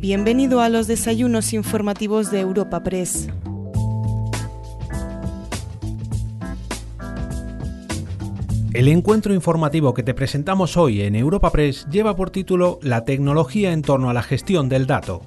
Bienvenido a los desayunos informativos de Europa Press. El encuentro informativo que te presentamos hoy en Europa Press lleva por título La tecnología en torno a la gestión del dato.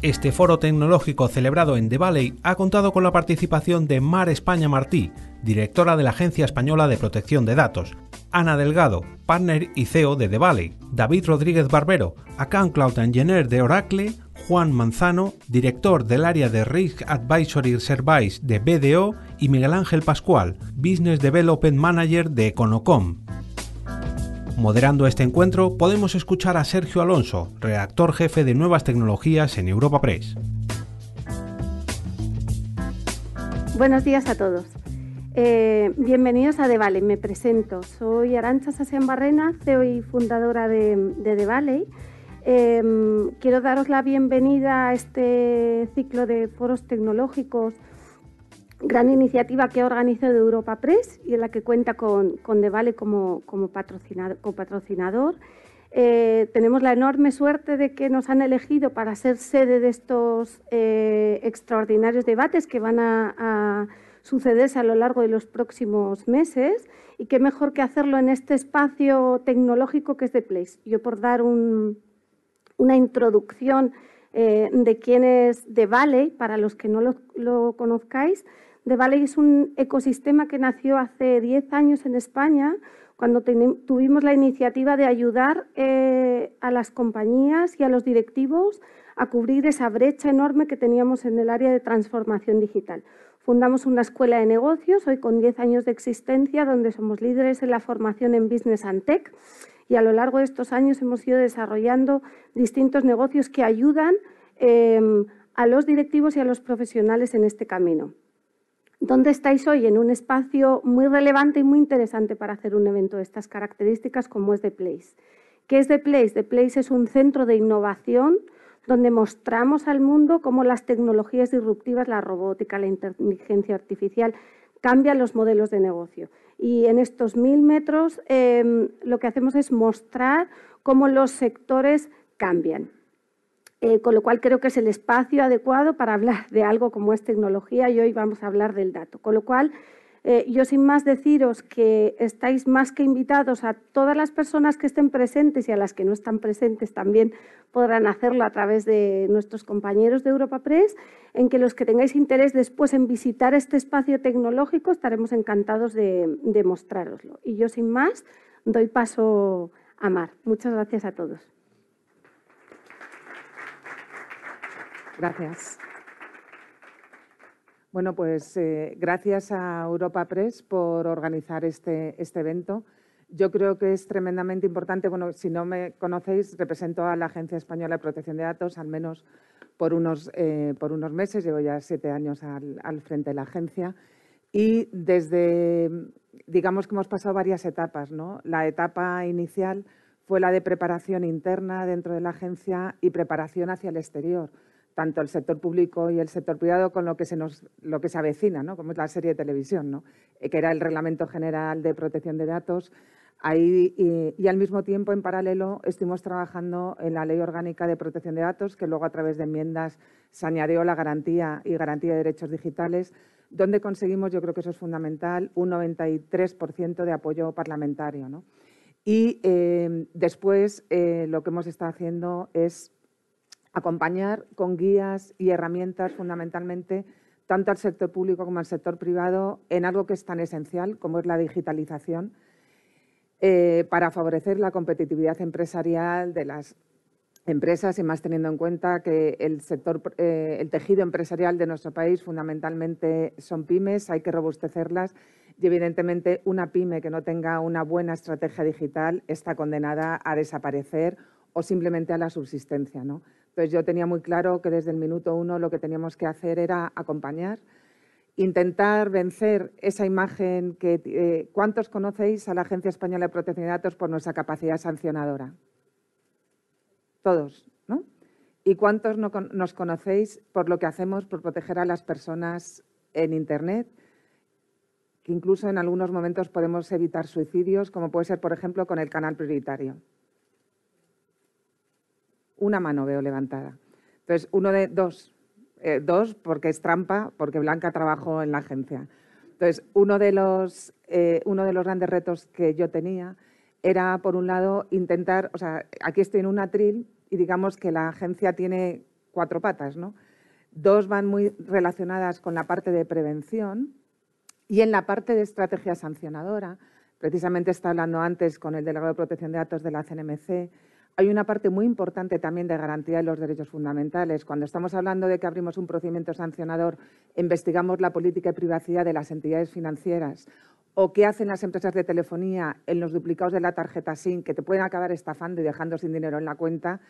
Este foro tecnológico celebrado en The Valley ha contado con la participación de Mar España Martí, directora de la Agencia Española de Protección de Datos, Ana Delgado, partner y CEO de The Valley, David Rodríguez Barbero, Account Cloud Engineer de Oracle, Juan Manzano, director del área de Risk Advisory Service de BDO y Miguel Ángel Pascual, Business Development Manager de Econocom. Moderando este encuentro podemos escuchar a Sergio Alonso, redactor jefe de nuevas tecnologías en Europa Press. Buenos días a todos. Eh, bienvenidos a Valley. Me presento. Soy Arancha Sasian Barrena, CEO y fundadora de, de. Em, quiero daros la bienvenida a este ciclo de foros tecnológicos gran iniciativa que organizado Europa Press y en la que cuenta con, con como, como patrocinador. Eh, tenemos la enorme suerte de que nos han elegido para ser sede de estos eh, extraordinarios debates que van a, sucederse a lo largo de los próximos meses y qué mejor que hacerlo en este espacio tecnológico que es de Place. Yo por dar una introducción eh, de quién es The Valley, para los que no lo, lo conozcáis, The Valley es un ecosistema que nació hace 10 años en España, cuando tuvimos la iniciativa de ayudar eh, a las compañías y a los directivos a cubrir esa brecha enorme que teníamos en el área de transformación digital. Fundamos una escuela de negocios, hoy con 10 años de existencia, donde somos líderes en la formación en Business and Tech y a lo largo de estos años hemos ido desarrollando distintos negocios que ayudan eh, a los directivos y a los profesionales en este camino. ¿Dónde estáis hoy? En un espacio muy relevante y muy interesante para hacer un evento de estas características como es The Place. ¿Qué es The Place? The Place es un centro de innovación donde mostramos al mundo cómo las tecnologías disruptivas, la robótica, la inteligencia artificial, cambian los modelos de negocio. Y en estos mil metros em, lo que hacemos es mostrar cómo los sectores cambian. Eh, con lo cual creo que es el espacio adecuado para hablar de algo como es tecnología y hoy vamos a hablar del dato. Con lo cual, eh, yo sin más deciros que estáis más que invitados a todas las personas que estén presentes y a las que no están presentes también podrán hacerlo a través de nuestros compañeros de Europa Press, en que los que tengáis interés después en visitar este espacio tecnológico estaremos encantados de, de mostraroslo. Y yo sin más doy paso a Mar. Muchas gracias a todos. Gracias. Bueno, pues eh, gracias a Europa Press por organizar este, este evento. Yo creo que es tremendamente importante, bueno, si no me conocéis, represento a la Agencia Española de Protección de Datos, al menos por unos, eh, por unos meses, llevo ya siete años al, al, frente de la agencia y desde, digamos que hemos pasado varias etapas, ¿no? La etapa inicial fue la de preparación interna dentro de la agencia y preparación hacia el exterior tanto el sector público y el sector privado con lo que se, nos, lo que se avecina, ¿no? como es la serie de televisión, ¿no? Eh, que era el Reglamento General de Protección de Datos. Ahí, y, al mismo tiempo, en paralelo, estuvimos trabajando en la Ley Orgánica de Protección de Datos, que luego a través de enmiendas se añadió la garantía y garantía de derechos digitales, donde conseguimos, yo creo que eso es fundamental, un 93% de apoyo parlamentario. ¿no? Y eh, después eh, lo que hemos estado haciendo es acompañar con guías y herramientas fundamentalmente tanto al sector público como al sector privado en algo que es tan esencial como es la digitalización eh, para favorecer la competitividad empresarial de las empresas y más teniendo en cuenta que el sector, eh, el tejido empresarial de nuestro país fundamentalmente son pymes, hay que robustecerlas y evidentemente una pyme que no tenga una buena estrategia digital está condenada a desaparecer o simplemente a la subsistencia. ¿no? Entonces yo tenía muy claro que desde el minuto uno lo que teníamos que hacer era acompañar, intentar vencer esa imagen que... Eh, ¿Cuántos conocéis a la Agencia Española de Protección de Datos por nuestra capacidad sancionadora? Todos, ¿no? ¿Y cuántos no, nos conocéis por lo que hacemos por proteger a las personas en Internet? Que incluso en algunos momentos podemos evitar suicidios, como puede ser, por ejemplo, con el canal prioritario. Una mano veo levantada. Entonces, uno de dos, eh, dos porque es trampa, porque Blanca trabajó en la agencia. Entonces, uno de los, eh, uno de los grandes retos que yo tenía era, por un lado, intentar, o sea, aquí estoy en un atril y digamos que la agencia tiene cuatro patas, ¿no? Dos van muy relacionadas con la parte de prevención y en la parte de estrategia sancionadora, precisamente está hablando antes con el delegado de protección de datos de la CNMC, hay una parte muy importante también de garantía de los derechos fundamentales. Cuando estamos hablando de que abrimos un procedimiento sancionador, investigamos la política de privacidad de las entidades financieras o qué hacen las empresas de telefonía en los duplicados de la tarjeta SIM que te pueden acabar estafando y dejando sin dinero en la cuenta,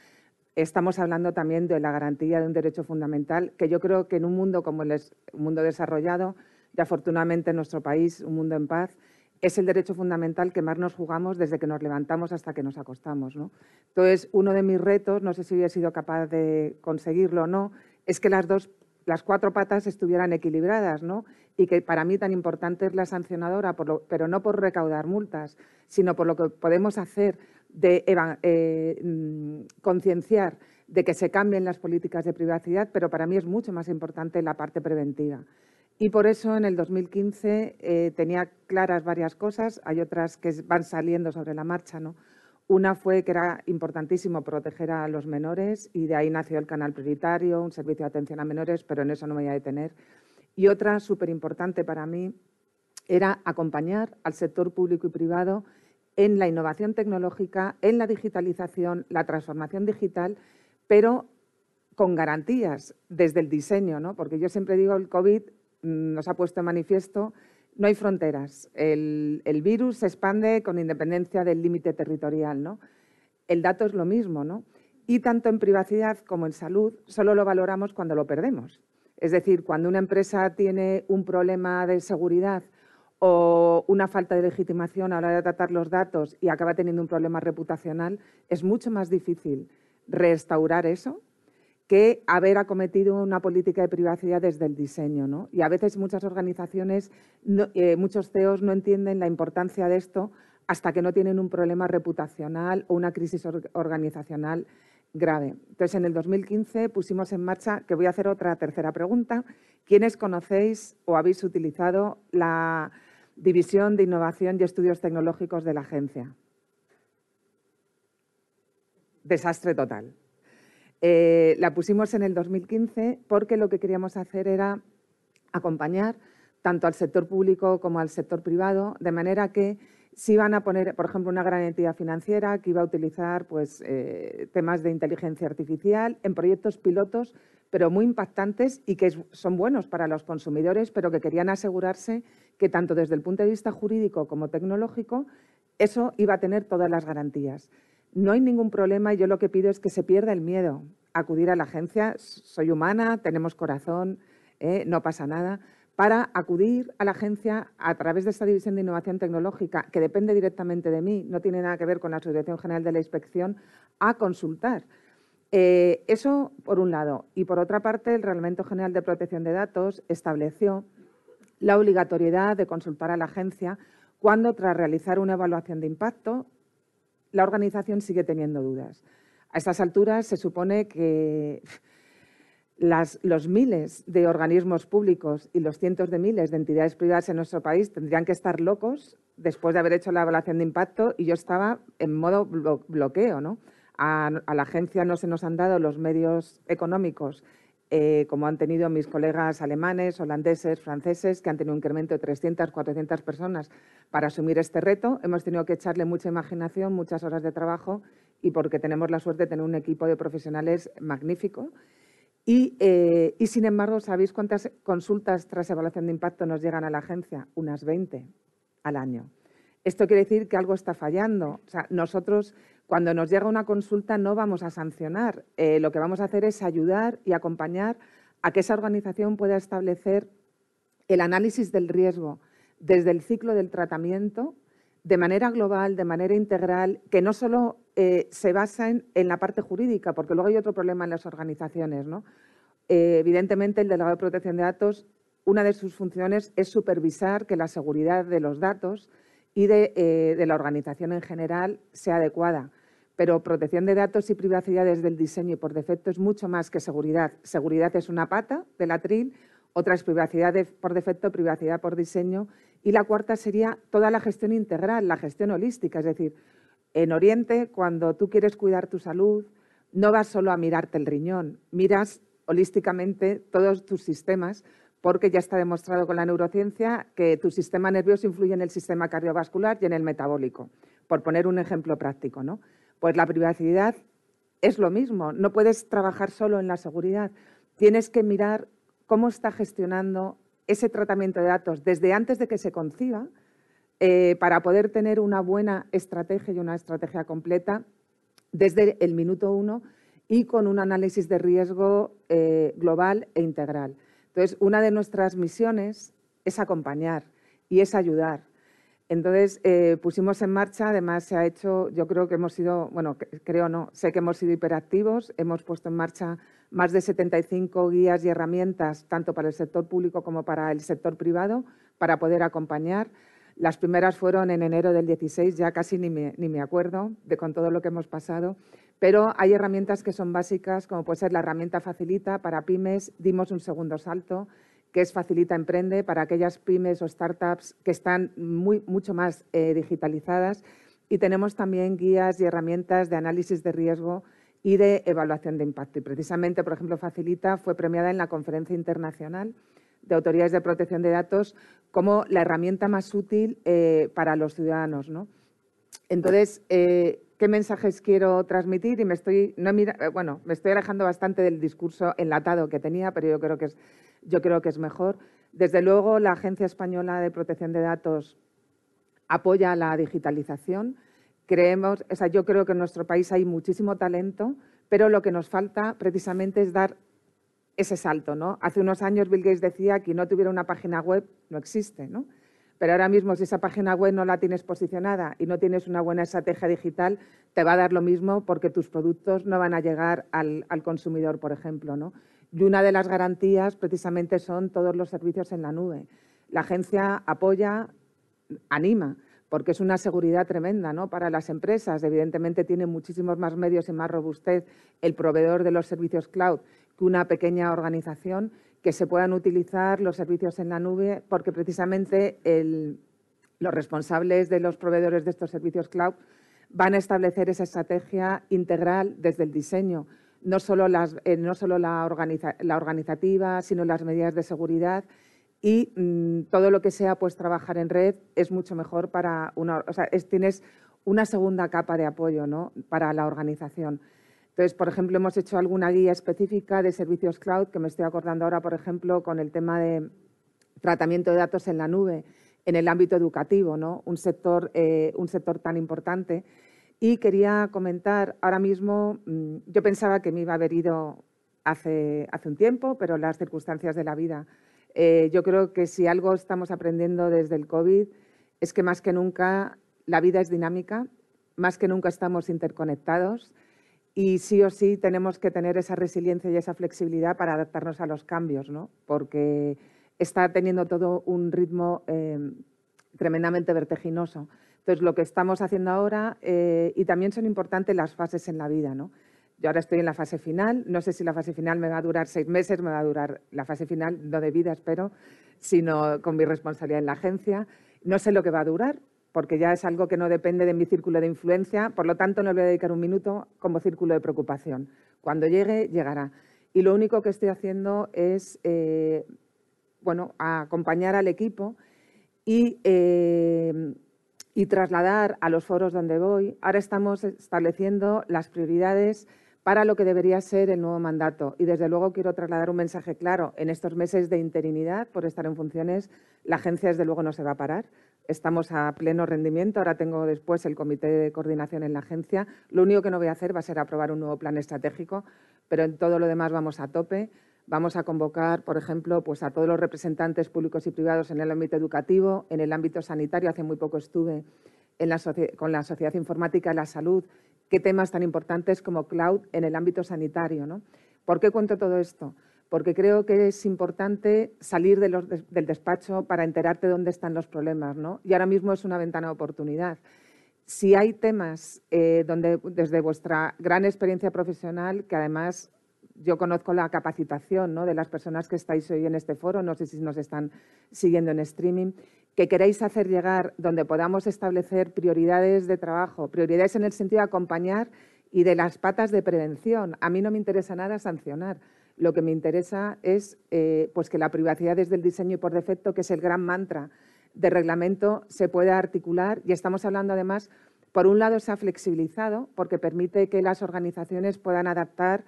estamos hablando también de la garantía de un derecho fundamental que yo creo que en un mundo como el un mundo desarrollado y afortunadamente en nuestro país, un mundo en paz, es el derecho fundamental que más nos jugamos desde que nos levantamos hasta que nos acostamos. ¿no? Entonces, uno de mis retos, no sé si hubiera sido capaz de conseguirlo o no, es que las dos las cuatro patas estuvieran equilibradas, ¿no? Y que para mí tan importante es la sancionadora, pero no por recaudar multas, sino por lo que podemos hacer de eh, mm, concienciar de que se cambien las políticas de privacidad, pero para mí es mucho más importante la parte preventiva. Y por eso en el 2015 eh, tenía claras varias cosas, hay otras que van saliendo sobre la marcha, ¿no? Una fue que era importantísimo proteger a los menores y de ahí nació el canal prioritario, un servicio de atención a menores, pero en eso no me voy a detener. Y otra súper importante para mí era acompañar al sector público y privado en la innovación tecnológica, en la digitalización, la transformación digital, pero con garantías desde el diseño, ¿no? porque yo siempre digo el COVID nos ha puesto en manifiesto no hay fronteras. El, virus se expande con independencia del límite territorial. ¿no? El dato es lo mismo. ¿no? Y tanto en privacidad como en salud solo lo valoramos cuando lo perdemos. Es decir, cuando una empresa tiene un problema de seguridad o una falta de legitimación a la hora de tratar los datos y acaba teniendo un problema reputacional, es mucho más difícil restaurar eso que haber acometido una política de privacidad desde el diseño. ¿no? Y a veces muchas organizaciones, eh, muchos CEOs no entienden la importancia de esto hasta que no tienen un problema reputacional o una crisis organizacional grave. Entonces, en el 2015 pusimos en marcha, que voy a hacer otra tercera pregunta, ¿quiénes conocéis o habéis utilizado la División de Innovación y Estudios Tecnológicos de la agencia? Desastre total. Eh, la pusimos en el 2015 porque lo que queríamos hacer era acompañar tanto al sector público como al sector privado, de manera que si iban a poner, por ejemplo, una gran entidad financiera que iba a utilizar pues, eh, temas de inteligencia artificial en proyectos pilotos, pero muy impactantes y que son buenos para los consumidores, pero que querían asegurarse que tanto desde el punto de vista jurídico como tecnológico, eso iba a tener todas las garantías. No hay ningún problema y yo lo que pido es que se pierda el miedo acudir a la agencia. Soy humana, tenemos corazón, ¿eh? no pasa nada. Para acudir a la agencia a través de esta división de innovación tecnológica, que depende directamente de mí, no tiene nada que ver con la Asociación General de la Inspección, a consultar. Eh, eso por un lado. Y por otra parte, el Reglamento General de Protección de Datos estableció la obligatoriedad de consultar a la agencia cuando, tras realizar una evaluación de impacto, la organización sigue teniendo dudas. A estas alturas se supone que los miles de organismos públicos y los cientos de miles de entidades privadas en nuestro país tendrían que estar locos después de haber hecho la evaluación de impacto y yo estaba en modo bloqueo. ¿no? a la agencia no se nos han dado los medios económicos eh, como han tenido mis colegas alemanes, holandeses, franceses, que han tenido un incremento de 300, 400 personas para asumir este reto. Hemos tenido que echarle mucha imaginación, muchas horas de trabajo y porque tenemos la suerte de tener un equipo de profesionales magnífico. Y, eh, y sin embargo, ¿sabéis cuántas consultas tras evaluación de impacto nos llegan a la agencia? Unas 20 al año. Esto quiere decir que algo está fallando. O sea, nosotros cuando nos llega una consulta no vamos a sancionar, eh, lo que vamos a hacer es ayudar y acompañar a que esa organización pueda establecer el análisis del riesgo desde el ciclo del tratamiento de manera global, de manera integral, que no solo eh, se basa en, la parte jurídica, porque luego hay otro problema en las organizaciones. ¿no? Eh, evidentemente, el delegado de protección de datos, una de sus funciones es supervisar que la seguridad de los datos y de la organización en general sea adecuada pero protección de datos y privacidad desde el diseño y por defecto es mucho más que seguridad. Seguridad es una pata del atril, otra es privacidad por defecto, privacidad por diseño y la cuarta sería toda la gestión integral, la gestión holística, es decir, en Oriente, cuando tú quieres cuidar tu salud, no vas solo a mirarte el riñón, miras holísticamente todos tus sistemas, porque ya está demostrado con la neurociencia que tu sistema nervioso influye en el sistema cardiovascular y en el metabólico, por poner un ejemplo práctico. ¿no? Pues la privacidad es lo mismo, no puedes trabajar solo en la seguridad, tienes que mirar cómo está gestionando ese tratamiento de datos desde antes de que se conciba eh, para poder tener una buena estrategia y una estrategia completa desde el minuto uno y con un análisis de riesgo eh, global e integral. Entonces, una de nuestras misiones es acompañar y es ayudar. Entonces, eh, pusimos en marcha, además se ha hecho, yo creo que hemos sido, bueno, creo no, sé que hemos sido hiperactivos, hemos puesto en marcha más de 75 guías y herramientas, tanto para el sector público como para el sector privado, para poder acompañar. Las primeras fueron en enero del 16, ya casi ni me, acuerdo de con todo lo que hemos pasado, pero hay herramientas que son básicas, como puede ser la herramienta Facilita para pymes, dimos un segundo salto, que es Facilita Emprende para aquellas pymes o startups que están muy, mucho más eh, digitalizadas y tenemos también guías y herramientas de análisis de riesgo y de evaluación de impacto. Y precisamente, por ejemplo, Facilita fue premiada en la Conferencia Internacional de autoridades de protección de datos como la herramienta más útil eh, para los ciudadanos. ¿no? Entonces, eh, ¿qué mensajes quiero transmitir? Y me estoy, eh, bueno, me estoy alejando bastante del discurso enlatado que tenía, pero yo creo que es, yo creo que es mejor. Desde luego, la Agencia Española de Protección de Datos apoya la digitalización. Creemos, o sea, yo creo que en nuestro país hay muchísimo talento, pero lo que nos falta precisamente es dar ese salto. ¿no? Hace unos años Bill Gates decía que no tuviera una página web no existe, ¿no? Pero ahora mismo si esa página web no la tienes posicionada y no tienes una buena estrategia digital, te va a dar lo mismo porque tus productos no van a llegar al, consumidor, por ejemplo. ¿no? Y una de las garantías precisamente son todos los servicios en la nube. La agencia apoya, anima, porque es una seguridad tremenda ¿no? para las empresas. Evidentemente tiene muchísimos más medios y más robustez el proveedor de los servicios cloud una pequeña organización, que se puedan utilizar los servicios en la nube, porque precisamente los responsables de los proveedores de estos servicios cloud van a establecer esa estrategia integral desde el diseño, no solo, eh, la, organizativa, sino las medidas de seguridad y mm, todo lo que sea pues trabajar en red es mucho mejor para una, o sea, tienes una segunda capa de apoyo ¿no? para la organización. Entonces, por ejemplo, hemos hecho alguna guía específica de servicios cloud, que me estoy acordando ahora, por ejemplo, con el tema de tratamiento de datos en la nube en el ámbito educativo, ¿no? un, sector, eh, un sector tan importante. Y quería comentar, ahora mismo, mm, yo pensaba que me iba a haber ido hace, hace un tiempo, pero las circunstancias de la vida. Eh, yo creo que si algo estamos aprendiendo desde el COVID es que más que nunca la vida es dinámica, más que nunca estamos interconectados y sí o sí tenemos que tener esa resiliencia y esa flexibilidad para adaptarnos a los cambios, ¿no? porque está teniendo todo un ritmo em, tremendamente vertiginoso. Entonces, lo que estamos haciendo ahora, eh, y también son importantes las fases en la vida. ¿no? Yo ahora estoy en la fase final, no sé si la fase final me va a durar seis meses, me va a durar la fase final, no de vida, espero, sino con mi responsabilidad en la agencia. No sé lo que va a durar, porque ya es algo que no depende de mi círculo de influencia, por lo tanto no le voy a dedicar un minuto como círculo de preocupación. Cuando llegue, llegará. Y lo único que estoy haciendo es eh, bueno, acompañar al equipo eh, y trasladar a los foros donde voy. Ahora estamos estableciendo las prioridades para lo que debería ser el nuevo mandato. Y desde luego quiero trasladar un mensaje claro. En estos meses de interinidad, por estar en funciones, la agencia desde luego no se va a parar estamos a pleno rendimiento. Ahora tengo después el comité de coordinación en la agencia. Lo único que no voy a hacer va a ser aprobar un nuevo plan estratégico, pero en todo lo demás vamos a tope. Vamos a convocar, por ejemplo, pues a todos los representantes públicos y privados en el ámbito educativo, en el ámbito sanitario. Hace muy poco estuve con la Sociedad Informática de la Salud. ¿Qué temas tan importantes como cloud en el ámbito sanitario? ¿no? ¿Por qué cuento todo esto? porque creo que es importante salir del despacho para enterarte dónde están los problemas, ¿no? Y ahora mismo es una ventana de oportunidad. si hay temas eh, donde desde vuestra gran experiencia profesional, que además yo conozco la capacitación de las personas que estáis hoy en este foro, no sé si nos están siguiendo en streaming, que queréis hacer llegar donde podamos establecer prioridades de trabajo, prioridades en el sentido de acompañar y de las patas de prevención. A mí no me interesa nada sancionar. Lo que me interesa es eh, pues que la privacidad desde el diseño y por defecto, que es el gran mantra de reglamento, se pueda articular. Y estamos hablando además, por un lado se ha flexibilizado porque permite que las organizaciones puedan adaptar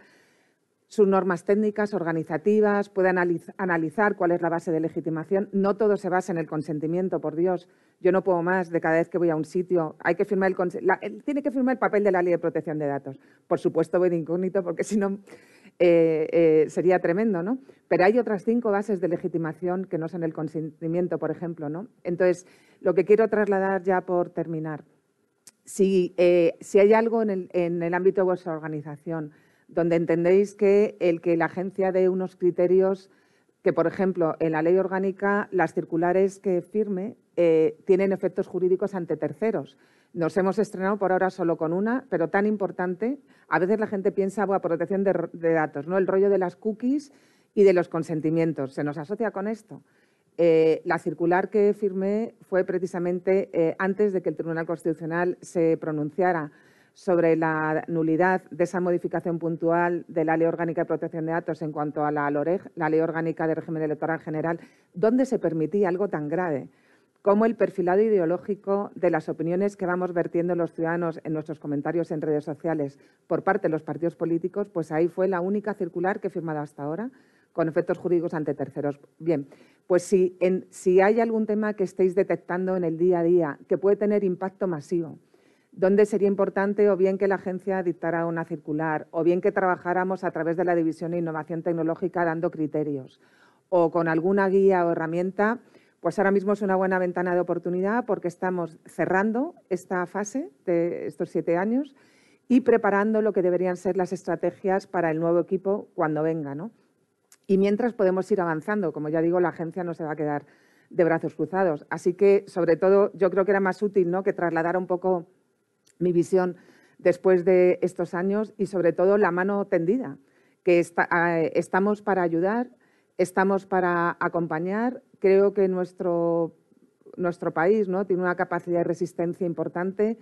sus normas técnicas, organizativas, puede analizar cuál es la base de legitimación. No todo se basa en el consentimiento, por Dios. Yo no puedo más de cada vez que voy a un sitio. Hay que firmar el, tiene que firmar el papel de la Ley de Protección de Datos. Por supuesto, voy de incógnito porque si no eh, eh, sería tremendo, ¿no? Pero hay otras cinco bases de legitimación que no son el consentimiento, por ejemplo, ¿no? Entonces, lo que quiero trasladar ya por terminar, si, eh, si hay algo en el, en el ámbito de vuestra organización donde entendéis que el que la agencia dé unos criterios que, por ejemplo, en la ley orgánica las circulares que firme eh, tienen efectos jurídicos ante terceros. Nos hemos estrenado por ahora solo con una, pero tan importante. A veces la gente piensa, bueno, protección de, datos, ¿no? El rollo de las cookies y de los consentimientos. ¿Se nos asocia con esto? Eh, la circular que firmé fue precisamente eh, antes de que el Tribunal Constitucional se pronunciara sobre la nulidad de esa modificación puntual de la Ley Orgánica de Protección de Datos en cuanto a la LOREG, la Ley Orgánica de Régimen Electoral General, donde se permitía algo tan grave como el perfilado ideológico de las opiniones que vamos vertiendo los ciudadanos en nuestros comentarios en redes sociales por parte de los partidos políticos, pues ahí fue la única circular que he firmado hasta ahora con efectos jurídicos ante terceros. Bien, pues si, si hay algún tema que estéis detectando en el día a día que puede tener impacto masivo, donde sería importante o bien que la agencia dictara una circular, o bien que trabajáramos a través de la División de Innovación Tecnológica dando criterios, o con alguna guía o herramienta, pues ahora mismo es una buena ventana de oportunidad porque estamos cerrando esta fase de estos siete años y preparando lo que deberían ser las estrategias para el nuevo equipo cuando venga. Y mientras podemos ir avanzando, como ya digo, la agencia no se va a quedar de brazos cruzados. Así que, sobre todo, yo creo que era más útil ¿no? que trasladar un poco mi visión después de estos años y sobre todo la mano tendida, que estamos para ayudar, estamos para acompañar. Creo que nuestro, nuestro país ¿no? tiene una capacidad de resistencia importante.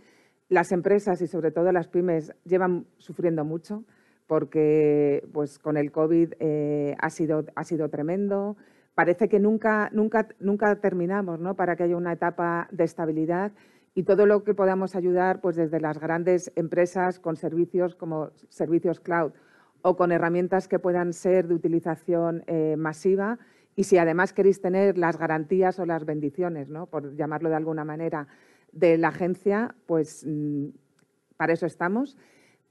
Las empresas y sobre todo las pymes llevan sufriendo mucho porque pues, con el COVID eh, ha, sido, ha sido tremendo. Parece que nunca, nunca, nunca terminamos ¿no? para que haya una etapa de estabilidad y todo lo que podamos ayudar pues desde las grandes empresas con servicios como servicios cloud o con herramientas que puedan ser de utilización eh, masiva y si además queréis tener las garantías o las bendiciones, ¿no? por llamarlo de alguna manera, de la agencia, pues mm, para eso estamos.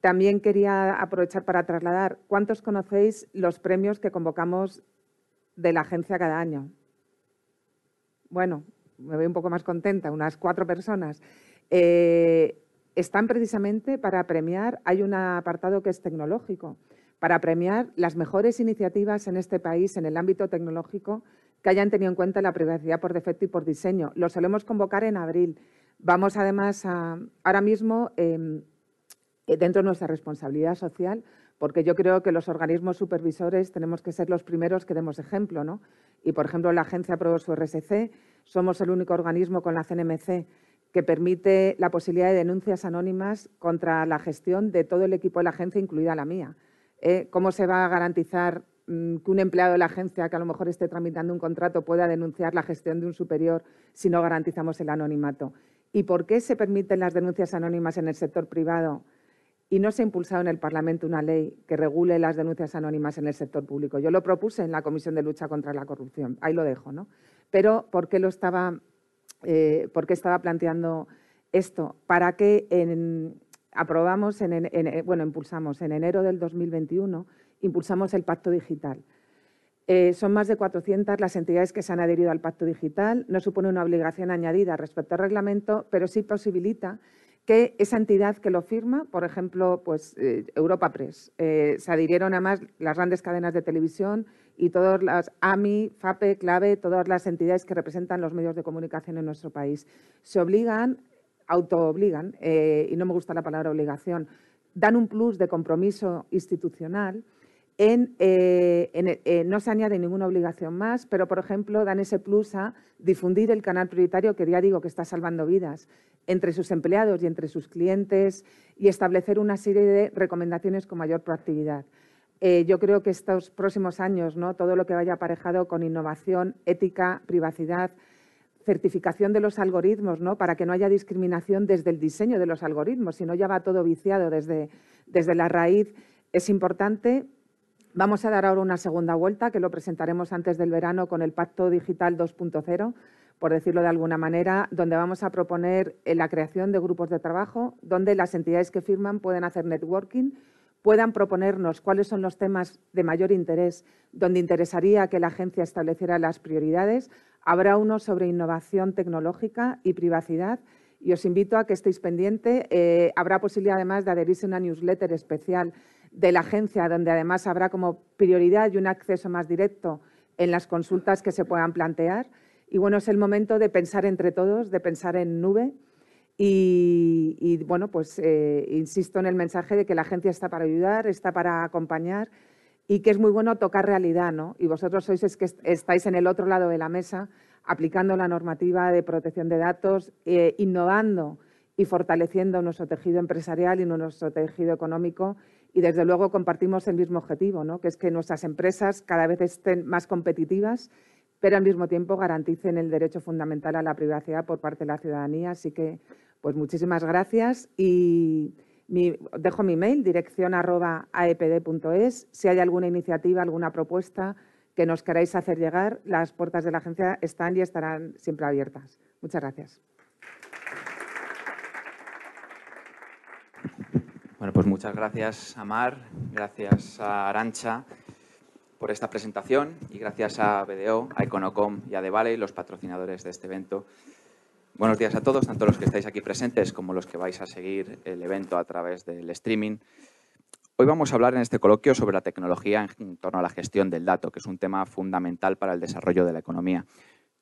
También quería aprovechar para trasladar cuántos conocéis los premios que convocamos de la agencia cada año. Bueno, me veo un poco más contenta, unas cuatro personas, eh, están precisamente para premiar, hay un apartado que es tecnológico, para premiar las mejores iniciativas en este país en el ámbito tecnológico que hayan tenido en cuenta la privacidad por defecto y por diseño. Lo solemos convocar en abril. Vamos además a, ahora mismo, em, dentro de nuestra responsabilidad social, porque yo creo que los organismos supervisores tenemos que ser los primeros que demos ejemplo, ¿no? Y, por ejemplo, la agencia aprobó su RSC, somos el único organismo con la CNMC que permite la posibilidad de denuncias anónimas contra la gestión de todo el equipo de la agencia, incluida la mía. ¿Eh? ¿Cómo se va a garantizar mm, que un empleado de la agencia que a lo mejor esté tramitando un contrato pueda denunciar la gestión de un superior si no garantizamos el anonimato? ¿Y por qué se permiten las denuncias anónimas en el sector privado y no se ha impulsado en el Parlamento una ley que regule las denuncias anónimas en el sector público. Yo lo propuse en la Comisión de Lucha contra la Corrupción, ahí lo dejo, ¿no? Pero ¿por qué, lo estaba, eh, ¿por qué estaba planteando esto? Para que aprobamos, en, bueno, impulsamos en enero del 2021, impulsamos el Pacto Digital. Eh, son más de 400 las entidades que se han adherido al Pacto Digital. No supone una obligación añadida respecto al reglamento, pero sí posibilita que esa entidad que lo firma, por ejemplo, pues eh, Europa Press, eh, se adhirieron además las grandes cadenas de televisión y todas las AMI, FAPE, CLAVE, todas las entidades que representan los medios de comunicación en nuestro país. Se obligan autoobligan, eh, y no me gusta la palabra obligación, dan un plus de compromiso institucional eh, eh, no se añade ninguna obligación más, pero, por ejemplo, dan ese plus a difundir el canal prioritario que ya digo que está salvando vidas entre sus empleados y entre sus clientes y establecer una serie de recomendaciones con mayor proactividad. Eh, yo creo que estos próximos años, ¿no? todo lo que vaya aparejado con innovación, ética, privacidad, certificación de los algoritmos, ¿no? para que no haya discriminación desde el diseño de los algoritmos, si no ya va todo viciado desde, desde la raíz, es importante Vamos a dar ahora una segunda vuelta, que lo presentaremos antes del verano con el Pacto Digital 2.0, por decirlo de alguna manera, donde vamos a proponer eh, la creación de grupos de trabajo, donde las entidades que firman pueden hacer networking, puedan proponernos cuáles son los temas de mayor interés, donde interesaría que la agencia estableciera las prioridades. Habrá uno sobre innovación tecnológica y privacidad y os invito a que estéis pendiente. Eh, habrá posibilidad además de adherirse a una newsletter especial de la agencia, donde además habrá como prioridad y un acceso más directo en las consultas que se puedan plantear. Y bueno, es el momento de pensar entre todos, de pensar en nube. Y, bueno, pues eh, insisto en el mensaje de que la agencia está para ayudar, está para acompañar y que es muy bueno tocar realidad, ¿no? Y vosotros sois es que estáis en el otro lado de la mesa aplicando la normativa de protección de datos, eh, innovando y fortaleciendo nuestro tejido empresarial y nuestro tejido económico y desde luego compartimos el mismo objetivo, ¿no? que es que nuestras empresas cada vez estén más competitivas, pero al mismo tiempo garanticen el derecho fundamental a la privacidad por parte de la ciudadanía. Así que, pues muchísimas gracias y dejo mi mail, dirección aepd.es. Si hay alguna iniciativa, alguna propuesta que nos queráis hacer llegar, las puertas de la agencia están y estarán siempre abiertas. Muchas gracias. Bueno, pues muchas gracias a Mar, gracias a Arancha por esta presentación y gracias a BDO, a Econocom y a Devale, los patrocinadores de este evento. Buenos días a todos, tanto los que estáis aquí presentes como los que vais a seguir el evento a través del streaming. Hoy vamos a hablar en este coloquio sobre la tecnología en torno a la gestión del dato, que es un tema fundamental para el desarrollo de la economía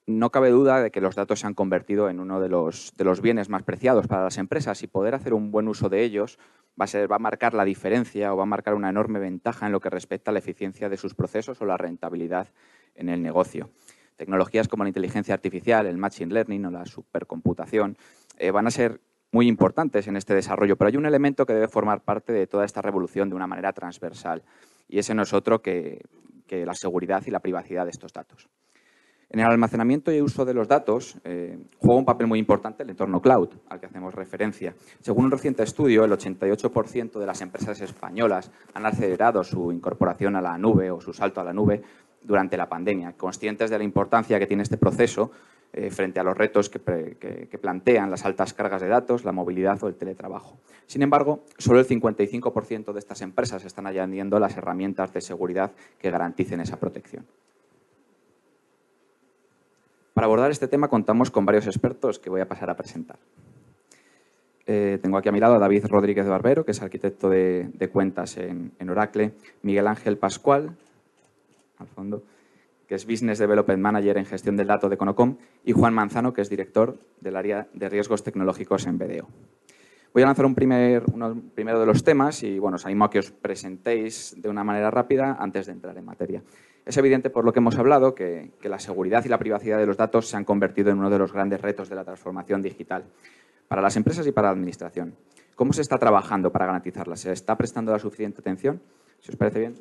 no cabe duda de que los datos se han convertido en uno de los, bienes más preciados para las empresas y poder hacer un buen uso de ellos va a, marcar la diferencia o va a marcar una enorme ventaja en lo que respecta a la eficiencia de sus procesos o la rentabilidad en el negocio. Tecnologías como la inteligencia artificial, el machine learning o la supercomputación eh, van a ser muy importantes en este desarrollo, pero hay un elemento que debe formar parte de toda esta revolución de una manera transversal y ese no es otro que la seguridad y la privacidad de estos datos. En el almacenamiento y uso de los datos eh, juega un papel muy importante el entorno cloud, al que hacemos referencia. Según un reciente estudio, el 88% de las empresas españolas han acelerado su incorporación a la nube o su salto a la nube durante la pandemia, conscientes de la importancia que tiene este proceso eh, frente a los retos que, que, plantean las altas cargas de datos, la movilidad o el teletrabajo. Sin embargo, solo el 55% de estas empresas están añadiendo las herramientas de seguridad que garanticen esa protección. Para abordar este tema contamos con varios expertos que voy a pasar a presentar. Eh, tengo aquí a mi lado a David Rodríguez Barbero, que es arquitecto de, cuentas en, Oracle, Miguel Ángel Pascual, al fondo, que es Business Development Manager en gestión del dato de Conocom, y Juan Manzano, que es director del área de riesgos tecnológicos en BDO. Voy a lanzar un primer, uno, primero de los temas y bueno, os animo a que os presentéis de una manera rápida antes de entrar en materia. Es evidente, por lo que hemos hablado, que, la seguridad y la privacidad de los datos se han convertido en uno de los grandes retos de la transformación digital para las empresas y para la Administración. ¿Cómo se está trabajando para garantizarla? ¿Se está prestando la suficiente atención? Si os parece bien,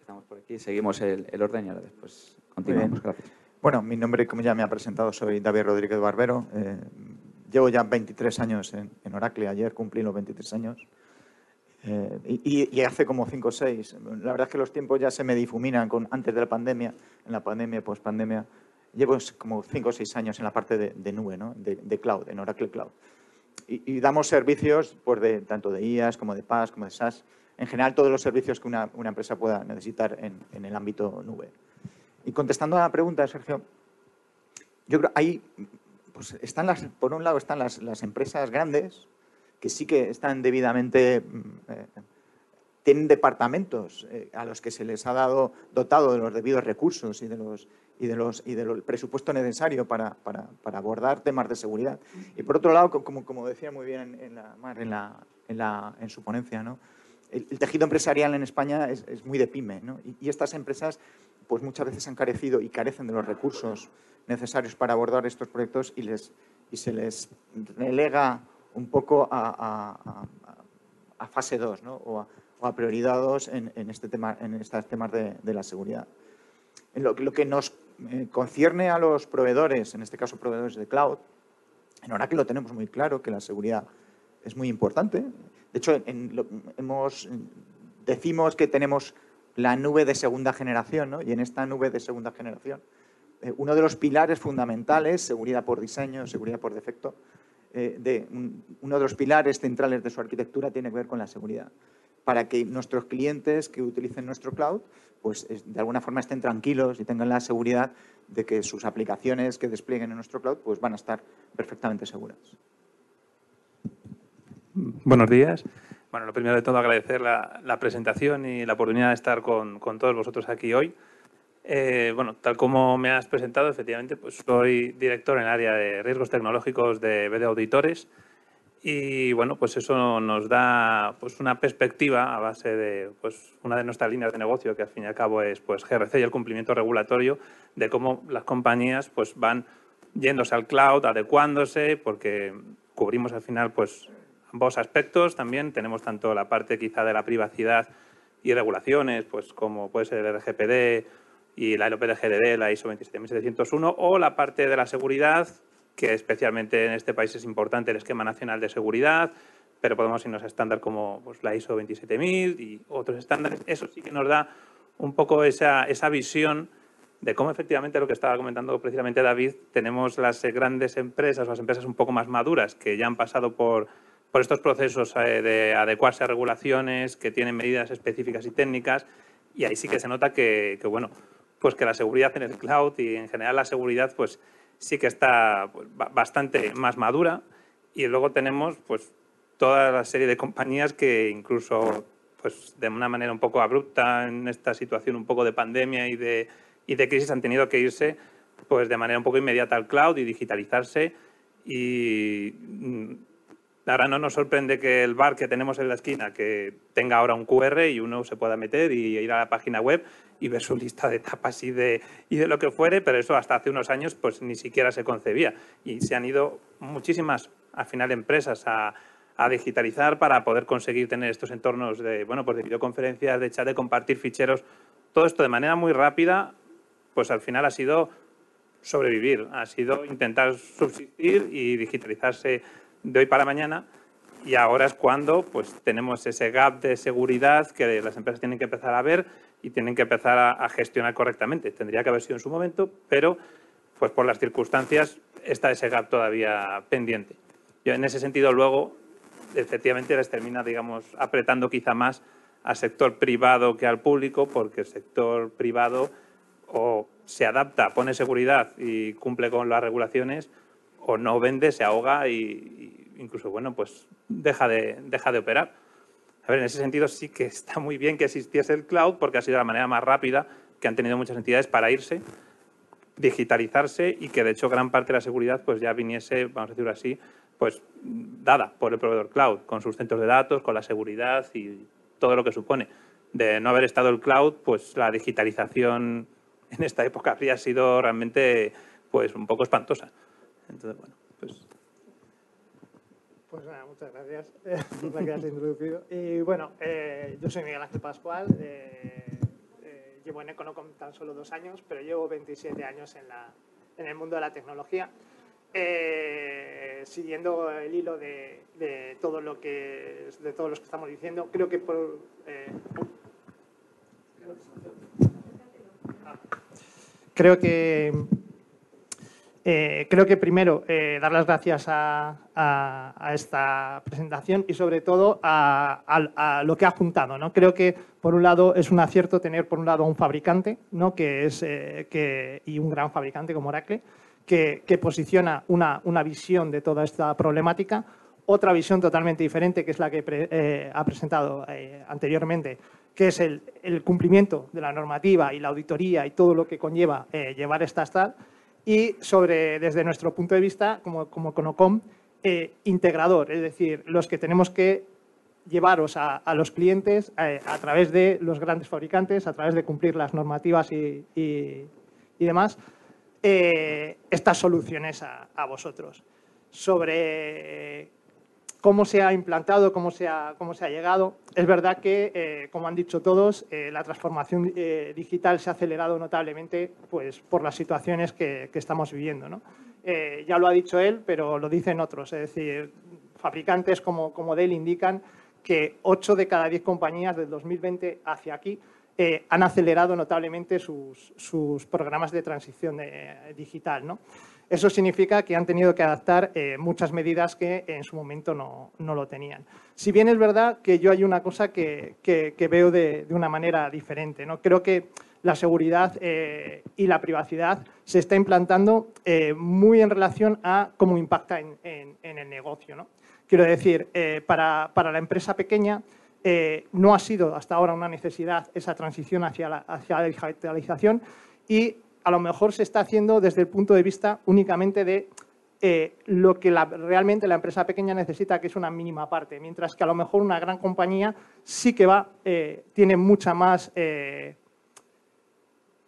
estamos por aquí, seguimos el, orden y ahora después continuamos. Gracias. Bueno, mi nombre, como ya me ha presentado, soy David Rodríguez Barbero. Eh, llevo ya 23 años en, en Oracle. Ayer cumplí los 23 años. Eh, y, hace como cinco o seis. La verdad es que los tiempos ya se me difuminan con antes de la pandemia, en la pandemia, post pandemia. Llevo como cinco o seis años en la parte de, nube, ¿no? de, cloud, en Oracle Cloud. Y, damos servicios pues de, tanto de IaaS como de PaaS, como de SaaS. En general, todos los servicios que una, una empresa pueda necesitar en, en, el ámbito nube. Y contestando a la pregunta, Sergio, yo creo ahí, pues están las, por un lado están las, las empresas grandes, que sí que están debidamente, mm, eh, tienen departamentos eh, a los que se les ha dado dotado de los debidos recursos y de los, y, de los, y del presupuesto necesario para, para, para, abordar temas de seguridad. Y por otro lado, como, como decía muy bien en, la, en, la, en, la, en su ponencia, ¿no? el, tejido empresarial en España es, es muy de pyme ¿no? y, y, estas empresas pues muchas veces han carecido y carecen de los recursos necesarios para abordar estos proyectos y, les, y se les relega un poco a, fase 2 ¿no? o, a, prioridad 2 en, este tema, en estos temas de, la seguridad. En lo, que nos eh, concierne a los proveedores, en este caso proveedores de cloud, en Oracle lo tenemos muy claro que la seguridad es muy importante. De hecho, decimos que tenemos la nube de segunda generación, ¿no? y en esta nube de segunda generación, eh, uno de los pilares fundamentales, seguridad por diseño, seguridad por defecto, eh, de, un, uno de los pilares centrales de su arquitectura tiene que ver con la seguridad. Para que nuestros clientes que utilicen nuestro cloud, pues es, de alguna forma estén tranquilos y tengan la seguridad de que sus aplicaciones que desplieguen en nuestro cloud pues van a estar perfectamente seguras. Buenos días. Bueno, lo primero de todo agradecer la, presentación y la oportunidad de estar con todos vosotros aquí hoy. Eh, bueno, tal como me has presentado, efectivamente, pues soy director en el área de riesgos tecnológicos de BD Auditores y bueno, pues eso nos da pues una perspectiva a base de pues una de nuestras líneas de negocio que al fin y al cabo es pues GRC y el cumplimiento regulatorio de cómo las compañías pues van yéndose al cloud, adecuándose, porque cubrimos al final pues ambos aspectos. También tenemos tanto la parte quizá de la privacidad y regulaciones, pues como puede ser el RGPD y la LPDGDD, la ISO 27701, o la parte de la seguridad, que especialmente en este país es importante el esquema nacional de seguridad, pero podemos irnos a estándar como pues, la ISO 27000 y otros estándares. Eso sí que nos da un poco esa, esa visión de cómo efectivamente lo que estaba comentando precisamente David, tenemos las grandes empresas, las empresas un poco más maduras que ya han pasado por por estos procesos eh, de adecuarse a regulaciones, que tienen medidas específicas y técnicas, y ahí sí que se nota que, que, bueno, pues que la seguridad en el cloud y en general la seguridad pues sí que está pues, bastante más madura. Y luego tenemos pues toda la serie de compañías que incluso pues de una manera un poco abrupta en esta situación un poco de pandemia y de, y de crisis han tenido que irse pues de manera un poco inmediata al cloud y digitalizarse. Y Ahora no nos sorprende que el bar que tenemos en la esquina que tenga ahora un QR y uno se pueda meter y ir a la página web y ver su lista de tapas y de, y de lo que fuere, pero eso hasta hace unos años pues ni siquiera se concebía. Y se han ido muchísimas, al final, empresas a, a digitalizar para poder conseguir tener estos entornos de, bueno, pues de videoconferencias, de chat, de compartir ficheros. Todo esto de manera muy rápida, pues al final ha sido sobrevivir, ha sido intentar subsistir y digitalizarse de hoy para mañana y ahora es cuando pues, tenemos ese gap de seguridad que las empresas tienen que empezar a ver y tienen que empezar a, gestionar correctamente. Tendría que haber sido en su momento, pero pues por las circunstancias está ese gap todavía pendiente. Yo en ese sentido luego efectivamente les termina digamos apretando quizá más al sector privado que al público porque el sector privado o se adapta, pone seguridad y cumple con las regulaciones o no vende, se ahoga y, incluso, bueno, pues deja de, deja de operar. A ver, en ese sentido sí que está muy bien que existiese el cloud porque ha sido la manera más rápida que han tenido muchas entidades para irse, digitalizarse y que de hecho gran parte de la seguridad pues ya viniese, vamos a decirlo así, pues dada por el proveedor cloud, con sus centros de datos, con la seguridad y todo lo que supone. De no haber estado el cloud, pues la digitalización en esta época habría sido realmente pues un poco espantosa. Entonces, bueno, pues... Pues nada, muchas gracias por la que has introducido. Y bueno, eh, yo soy Miguel Ángel Pascual, eh, eh, llevo en Econocom tan solo dos años, pero llevo 27 años en, la, en el mundo de la tecnología. Eh, siguiendo el hilo de, de, todo lo que de todos los que estamos diciendo, creo que por eh, creo que eh, creo que primero eh, dar las gracias a, esta presentación y sobre todo a, lo que ha juntado. ¿no? Creo que por un lado es un acierto tener por un lado a un fabricante ¿no? que es, eh, que, y un gran fabricante como Oracle que, posiciona una, una, visión de toda esta problemática. otra visión totalmente diferente, que es la que eh, ha presentado anteriormente, que es el, cumplimiento de la normativa y la auditoría y todo lo que conlleva llevar esta tal, y sobre, desde nuestro punto de vista, como, como Conocom, integrador, es decir, los que tenemos que llevaros a, los clientes a través de los grandes fabricantes, a través de cumplir las normativas y, demás, estas soluciones a vosotros. Sobre cómo se ha implantado, cómo se ha, cómo se ha llegado. Es verdad que, eh, como han dicho todos, eh, la transformación eh, digital se ha acelerado notablemente pues, por las situaciones que, estamos viviendo. ya lo ha dicho él, pero lo dicen otros. Es decir, fabricantes como, como Dell indican que 8 de cada 10 compañías del 2020 hacia aquí han acelerado notablemente sus, sus programas de transición digital. ¿no? Eso significa que han tenido que adaptar eh, muchas medidas que en su momento no, lo tenían. Si bien es verdad que yo hay una cosa que, veo de, una manera diferente. ¿no? Creo que la seguridad eh, y la privacidad se está implantando eh, muy en relación a cómo impacta en, el negocio. Quiero decir, para, la empresa pequeña no ha sido hasta ahora una necesidad esa transición hacia la, hacia la digitalización y a lo mejor se está haciendo desde el punto de vista únicamente de eh, lo que realmente la empresa pequeña necesita, que es una mínima parte, mientras que a lo mejor una gran compañía sí que va, eh, tiene mucha más eh,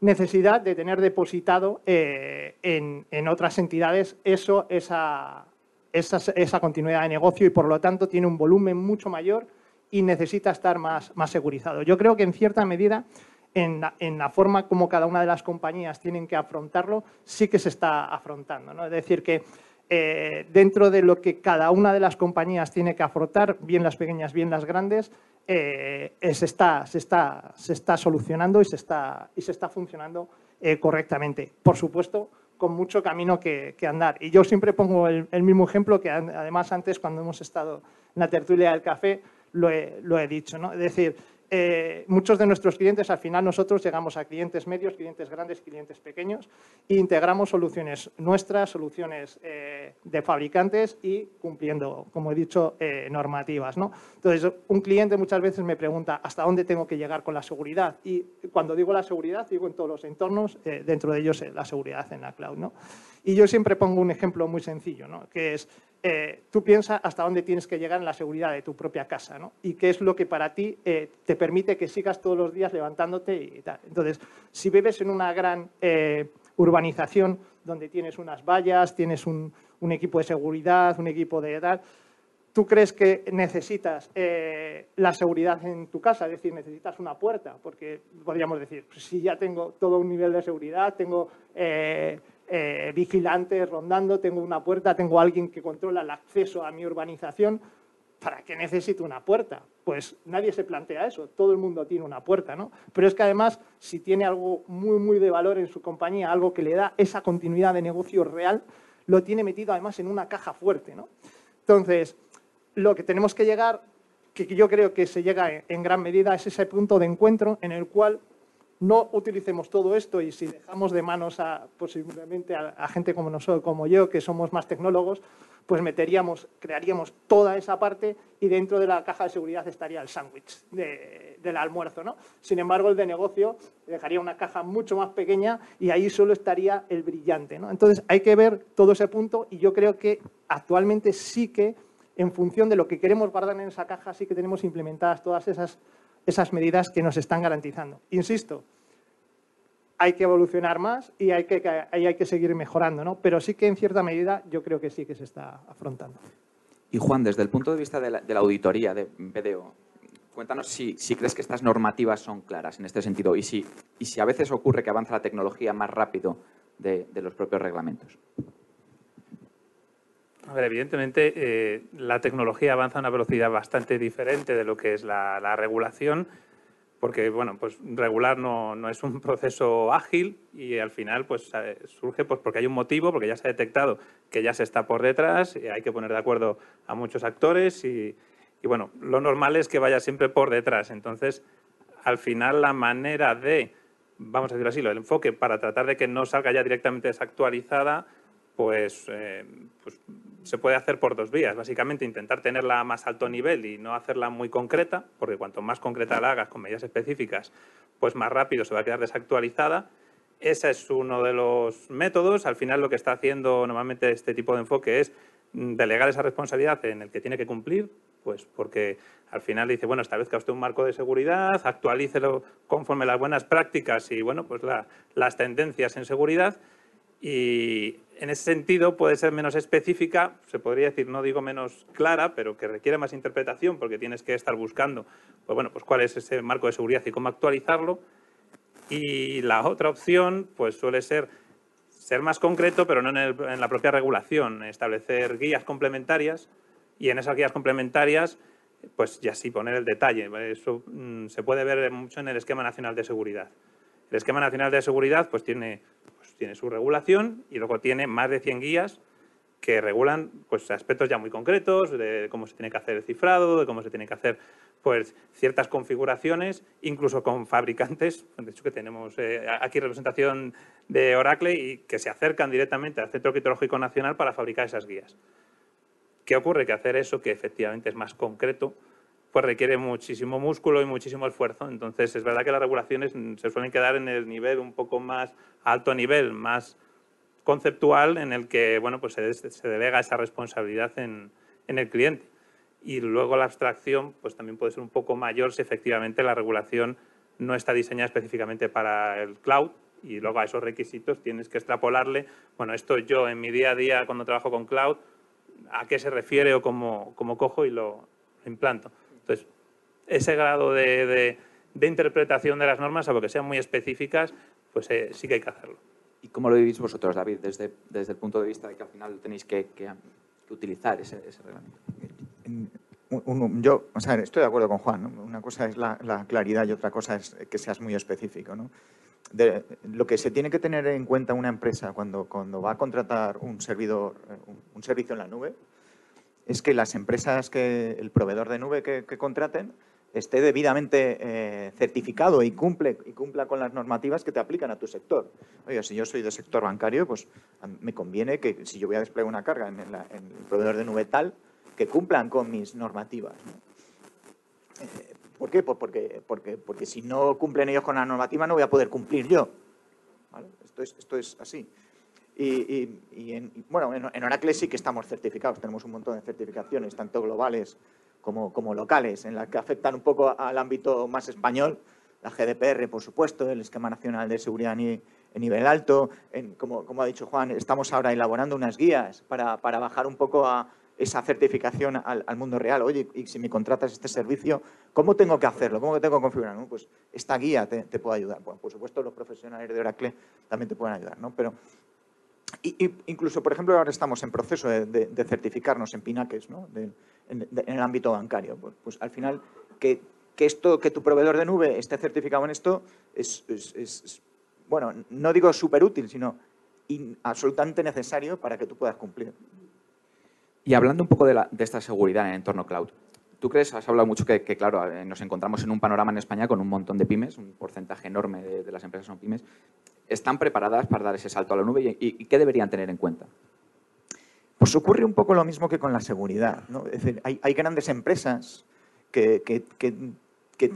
necesidad de tener depositado en, otras entidades eso, esa, esa, continuidad de negocio y por lo tanto tiene un volumen mucho mayor y necesita estar más, más segurizado. Yo creo que en cierta medida en la, forma como cada una de las compañías tienen que afrontarlo, sí que se está afrontando. ¿no? Es decir, que eh, dentro de lo que cada una de las compañías tiene que afrontar, bien las pequeñas, bien las grandes, eh, se, está, se, está, se, está, solucionando y se está, y se está funcionando eh, correctamente. Por supuesto, con mucho camino que, andar. Y yo siempre pongo el, mismo ejemplo que además antes cuando hemos estado en la tertulia del café lo he, lo he dicho. ¿no? Es decir, eh, muchos de nuestros clientes, al final nosotros llegamos a clientes medios, clientes grandes, clientes pequeños e integramos soluciones nuestras, soluciones eh, de fabricantes y cumpliendo, como he dicho, eh, normativas. ¿no? Entonces, un cliente muchas veces me pregunta hasta dónde tengo que llegar con la seguridad y cuando digo la seguridad, digo en todos los entornos, dentro de ellos la seguridad en la cloud. ¿no? Y yo siempre pongo un ejemplo muy sencillo, ¿no? que es, eh, tú piensas hasta dónde tienes que llegar en la seguridad de tu propia casa ¿no? y qué es lo que para ti eh, te permite que sigas todos los días levantándote y tal. Entonces, si vives en una gran eh, urbanización donde tienes unas vallas, tienes un, equipo de seguridad, un equipo de tal, tú crees que necesitas la seguridad en tu casa, es decir, necesitas una puerta, porque podríamos decir, pues si ya tengo todo un nivel de seguridad, tengo eh, vigilantes rondando, tengo una puerta, tengo alguien que controla el acceso a mi urbanización. ¿Para qué necesito una puerta? Pues nadie se plantea eso, todo el mundo tiene una puerta, ¿no? Pero es que además, si tiene algo muy, muy de valor en su compañía, algo que le da esa continuidad de negocio real, lo tiene metido además en una caja fuerte, ¿no? Entonces, lo que tenemos que llegar, que yo creo que se llega en gran medida, es ese punto de encuentro en el cual no utilicemos todo esto y si dejamos de manos a, posiblemente a, gente como nosotros, como yo, que somos más tecnólogos, pues meteríamos, crearíamos toda esa parte y dentro de la caja de seguridad estaría el sándwich del almuerzo. ¿no? Sin embargo, el de negocio dejaría una caja mucho más pequeña y ahí solo estaría el brillante. ¿no? Entonces, hay que ver todo ese punto y yo creo que actualmente sí que, en función de lo que queremos guardar en esa caja, sí que tenemos implementadas todas esas esas medidas que nos están garantizando. Insisto, hay que evolucionar más y hay que, hay que seguir mejorando, ¿no? pero sí que en cierta medida yo creo que sí que se está afrontando. Y Juan, desde el punto de vista de la, auditoría de BDO, cuéntanos si, crees que estas normativas son claras en este sentido y si, y si a veces ocurre que avanza la tecnología más rápido de los propios reglamentos. A ver, evidentemente eh, la tecnología avanza a una velocidad bastante diferente de lo que es la, regulación, porque bueno, pues regular no, no, es un proceso ágil y al final pues eh, surge pues porque hay un motivo, porque ya se ha detectado que ya se está por detrás, y hay que poner de acuerdo a muchos actores y, y bueno, lo normal es que vaya siempre por detrás. Entonces, al final la manera de, vamos a decirlo así, el enfoque para tratar de que no salga ya directamente desactualizada pues, eh, pues, se puede hacer por dos vías. Básicamente intentar tenerla a más alto nivel y no hacerla muy concreta, porque cuanto más concreta la hagas con medidas específicas, pues más rápido se va a quedar desactualizada. Ese es uno de los métodos. Al final lo que está haciendo normalmente este tipo de enfoque es delegar esa responsabilidad en el que tiene que cumplir, pues porque al final dice, bueno, establezca usted un marco de seguridad, actualícelo conforme las buenas prácticas y, bueno, pues las tendencias en seguridad y en ese sentido puede ser menos específica, se podría decir, no digo menos clara, pero que requiere más interpretación porque tienes que estar buscando, pues bueno, pues cuál es ese marco de seguridad y cómo actualizarlo. Y la otra opción, pues suele ser ser más concreto, pero no en, la propia regulación, establecer guías complementarias y en esas guías complementarias, pues ya sí poner el detalle. Eso mm, se puede ver mucho en el Esquema Nacional de Seguridad. El Esquema Nacional de Seguridad pues tiene tiene su regulación y luego tiene más de 100 guías que regulan pues, aspectos ya muy concretos de cómo se tiene que hacer el cifrado, de cómo se tiene que hacer pues, ciertas configuraciones, incluso con fabricantes, de hecho que tenemos eh, aquí representación de Oracle y que se acercan directamente al Centro Criptológico Nacional para fabricar esas guías. ¿Qué ocurre? Que hacer eso, que efectivamente es más concreto, pues requiere muchísimo músculo y muchísimo esfuerzo. Entonces, es verdad que las regulaciones se suelen quedar en el nivel un poco más alto nivel, más conceptual, en el que bueno, pues se, delega esa responsabilidad en, el cliente. Y luego la abstracción pues también puede ser un poco mayor si efectivamente la regulación no está diseñada específicamente para el cloud y luego a esos requisitos tienes que extrapolarle, bueno, esto yo en mi día a día cuando trabajo con cloud, a qué se refiere o cómo, cómo cojo y lo implanto. Entonces, ese grado de, interpretación de las normas, salvo que sean muy específicas, pues eh, sí que hay que hacerlo. ¿Y cómo lo vivís vosotros, David, desde, desde el punto de vista de que al final tenéis que, utilizar ese, reglamento? yo, o sea, estoy de acuerdo con Juan. Una cosa es la, claridad y otra cosa es que seas muy específico. lo que se tiene que tener en cuenta una empresa cuando, cuando va a contratar un servidor, eh, un servicio en la nube, es que las empresas, que el proveedor de nube que, contraten, esté debidamente eh, certificado y cumple y cumpla con las normativas que te aplican a tu sector. Oiga, si yo soy de sector bancario, pues me conviene que si yo voy a desplegar una carga en, el proveedor de nube tal, que cumplan con mis normativas. Eh, ¿Por qué? Pues porque, porque, porque si no cumplen ellos con la normativa no voy a poder cumplir yo. Esto, es, esto es así. Y, en, bueno, en, Oracle sí que estamos certificados, tenemos un montón de certificaciones, tanto globales como, como locales, en las que afectan un poco al ámbito más español, la GDPR, por supuesto, el Esquema Nacional de Seguridad en nivel alto. como, como, ha dicho Juan, estamos ahora elaborando unas guías para, para bajar un poco a esa certificación al, mundo real. Oye, y si me contratas este servicio, ¿cómo tengo que hacerlo? ¿Cómo tengo que configurarlo? Pues esta guía te, te puede ayudar. Bueno, por supuesto, los profesionales de Oracle también te pueden ayudar, ¿no? Pero y, incluso, por ejemplo, ahora estamos en proceso de, certificarnos en Pinaques, ¿no? en, el ámbito bancario. Pues, pues al final, que, esto, que tu proveedor de nube esté certificado en esto es, bueno, no digo súper útil, sino absolutamente necesario para que tú puedas cumplir. Y hablando un poco de, esta seguridad en el entorno cloud, ¿tú crees, has hablado mucho que, claro, eh, nos encontramos en un panorama en España con un montón de pymes, un porcentaje enorme de, de las empresas son pymes, están preparadas para dar ese salto a la nube y, qué deberían tener en cuenta? Pues ocurre un poco lo mismo que con la seguridad. Decir, hay, grandes empresas que,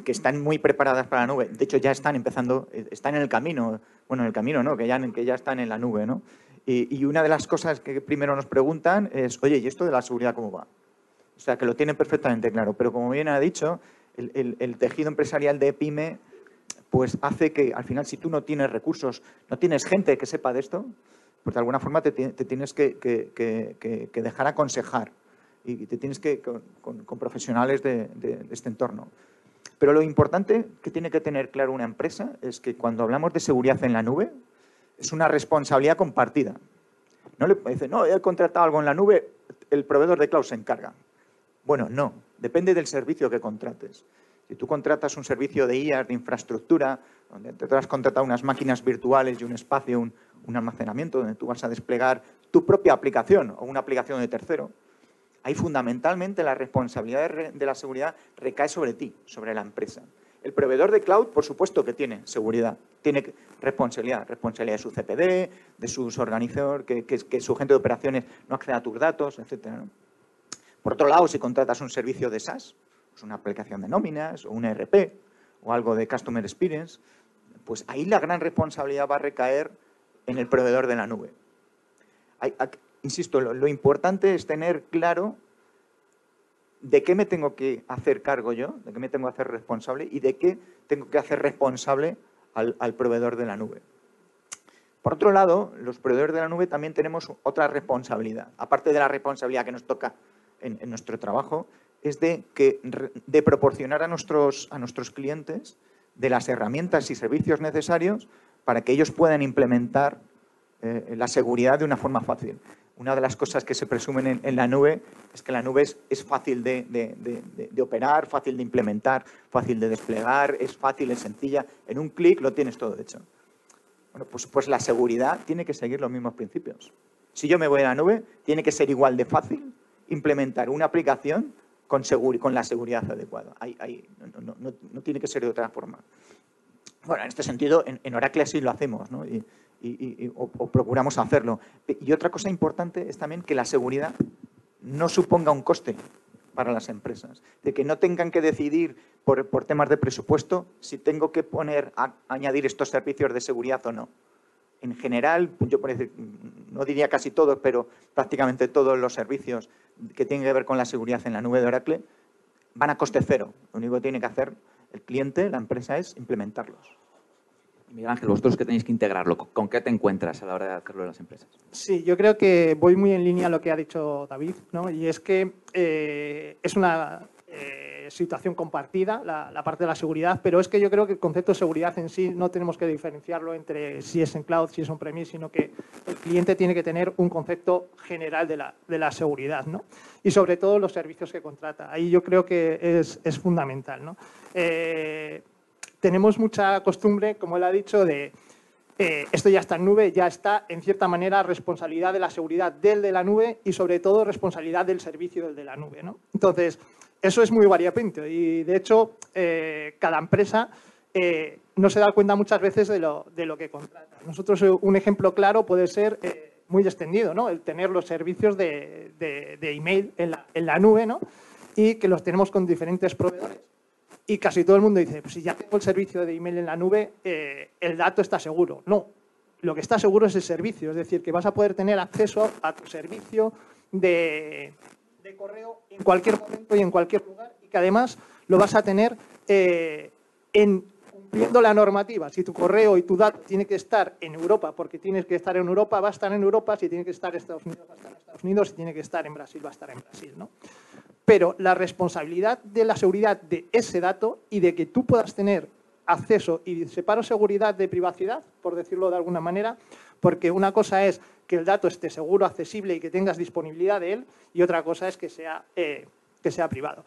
están muy preparadas para la nube. De hecho, ya están empezando, están en el camino, bueno, en el camino, ¿no? Que ya, que ya están en la nube, ¿no? Y, una de las cosas que primero nos preguntan es, oye, ¿y esto de la seguridad cómo va? O sea, que lo tienen perfectamente claro. Pero como bien ha dicho, el tejido empresarial de PyME pues hace que al final si tú no tienes recursos, no tienes gente que sepa de esto, pues de alguna forma te, tienes que, dejar aconsejar y te tienes que con, profesionales de, este entorno. Pero lo importante que tiene que tener claro una empresa es que cuando hablamos de seguridad en la nube, es una responsabilidad compartida. No le dice, no, he contratado algo en la nube, el proveedor de cloud se encarga. Bueno, no, depende del servicio que contrates. Si tú contratas un servicio de IaaS, de infraestructura, donde te has contratado unas máquinas virtuales y un espacio, un, almacenamiento donde tú vas a desplegar tu propia aplicación o una aplicación de tercero, ahí fundamentalmente la responsabilidad de la seguridad recae sobre ti, sobre la empresa. El proveedor de cloud, por supuesto que tiene seguridad, tiene responsabilidad, responsabilidad de su CPD, de sus organizadores, que, su gente de operaciones no acceda a tus datos, etc. Por otro lado, si contratas un servicio de SaaS, pues una aplicación de nóminas o un ERP o algo de Customer Experience, pues ahí la gran responsabilidad va a recaer en el proveedor de la nube. insisto, lo importante es tener claro de qué me tengo que hacer cargo yo, de qué me tengo que hacer responsable y de qué tengo que hacer responsable al, proveedor de la nube. Por otro lado, los proveedores de la nube también tenemos otra responsabilidad, aparte de la responsabilidad que nos toca en, nuestro trabajo, es de, que, de proporcionar a nuestros, a nuestros clientes de las herramientas y servicios necesarios para que ellos puedan implementar eh, la seguridad de una forma fácil una de las cosas que se presumen en, la nube es que la nube es, fácil de, operar, fácil de implementar, fácil de desplegar, es fácil, es sencilla. En un clic lo tienes todo hecho. Bueno, pues, pues la seguridad tiene que seguir los mismos principios. Si yo me voy a la nube, tiene que ser igual de fácil implementar una aplicación con, con la seguridad adecuada. no, tiene que ser de otra forma. Bueno, en este sentido, en, Oracle así lo hacemos. y, o, procuramos hacerlo. Y otra cosa importante es también que la seguridad no suponga un coste para las empresas, de que no tengan que decidir por, temas de presupuesto si tengo que poner a, añadir estos servicios de seguridad o no. En general, yo no diría casi todos, pero prácticamente todos los servicios que tienen que ver con la seguridad en la nube de Oracle van a coste cero. Lo único que tiene que hacer el cliente, la empresa, es implementarlos. Miguel Ángel, vosotros que tenéis que integrarlo, ¿con qué te encuentras a la hora de hacerlo en las empresas? Sí, yo creo que voy muy en línea a lo que ha dicho David, ¿no? y es que eh, es una eh, situación compartida, la, parte de la seguridad, pero es que yo creo que el concepto de seguridad en sí no tenemos que diferenciarlo entre si es en cloud, si es on-premise, sino que el cliente tiene que tener un concepto general de la, de la seguridad, ¿no? y sobre todo los servicios que contrata. Ahí yo creo que es, es fundamental. ¿no? Eh, tenemos mucha costumbre, como él ha dicho, de eh, esto ya está en nube, ya está en cierta manera responsabilidad de la seguridad del de la nube y sobre todo responsabilidad del servicio del de la nube. ¿no? Entonces, eso es muy variopinto y de hecho eh, cada empresa eh, no se da cuenta muchas veces de lo, de lo, que contrata. Nosotros un ejemplo claro puede ser muy extendido, ¿no? el tener los servicios de, de, email en la, en la nube ¿no? y que los tenemos con diferentes proveedores y casi todo el mundo dice, pues si ya tengo el servicio de email en la nube, eh, el dato está seguro. No, lo que está seguro es el servicio, es decir, que vas a poder tener acceso a tu servicio de, correo en cualquier momento y en cualquier lugar y que además lo vas a tener eh, en cumpliendo la normativa. Si tu correo y tu dato tiene que estar en Europa, porque tienes que estar en Europa, va a estar en Europa. Si tiene que estar en Estados Unidos, va a estar en Estados Unidos. Si tiene que estar en Brasil, va a estar en Brasil. ¿no? pero la responsabilidad de la seguridad de ese dato y de que tú puedas tener acceso y separo seguridad de privacidad, por decirlo de alguna manera, porque una cosa es que el dato esté seguro, accesible y que tengas disponibilidad de él, y otra cosa es que sea, eh, que sea privado.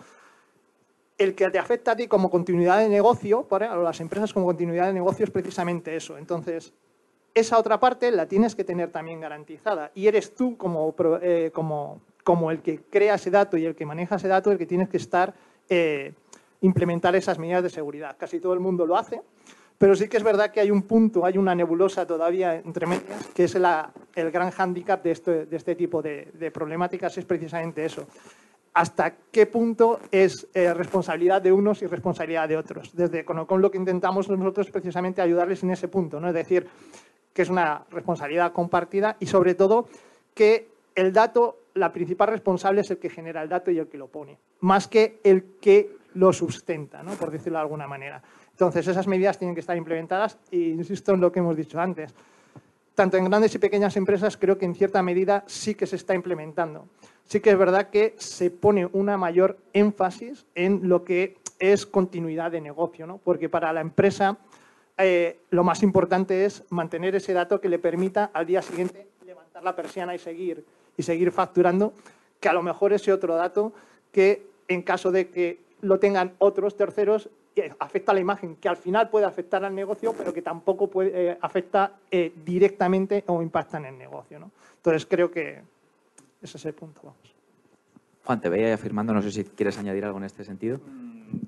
El que te afecta a ti como continuidad de negocio, para las empresas como continuidad de negocio es precisamente eso. Entonces, esa otra parte la tienes que tener también garantizada y eres tú como, eh, como como el que crea ese dato y el que maneja ese dato, el que tienes que estar, eh, implementar esas medidas de seguridad. Casi todo el mundo lo hace, pero sí que es verdad que hay un punto, hay una nebulosa todavía entre medias, que es el gran hándicap de este, este tipo de, problemáticas, es precisamente eso. ¿Hasta qué punto es eh, responsabilidad de unos y responsabilidad de otros? Desde con, lo que intentamos nosotros precisamente ayudarles en ese punto, ¿no? es decir, que es una responsabilidad compartida y sobre todo que el dato la principal responsable es el que genera el dato y el que lo pone, más que el que lo sustenta, por decirlo de alguna manera. Entonces, esas medidas tienen que estar implementadas e insisto en lo que hemos dicho antes. Tanto en grandes y pequeñas empresas creo que en cierta medida sí que se está implementando. Sí que es verdad que se pone una mayor énfasis en lo que es continuidad de negocio, ¿no? porque para la empresa eh, lo más importante es mantener ese dato que le permita al día siguiente levantar la persiana y seguir y seguir facturando, que a lo mejor ese otro dato que en caso de que lo tengan otros terceros eh, afecta a la imagen, que al final puede afectar al negocio, pero que tampoco puede, eh, afecta eh, directamente o impacta en el negocio. ¿no? Entonces creo que ese es el punto. Vamos. Juan, te veía afirmando, no sé si quieres añadir algo en este sentido. Mm,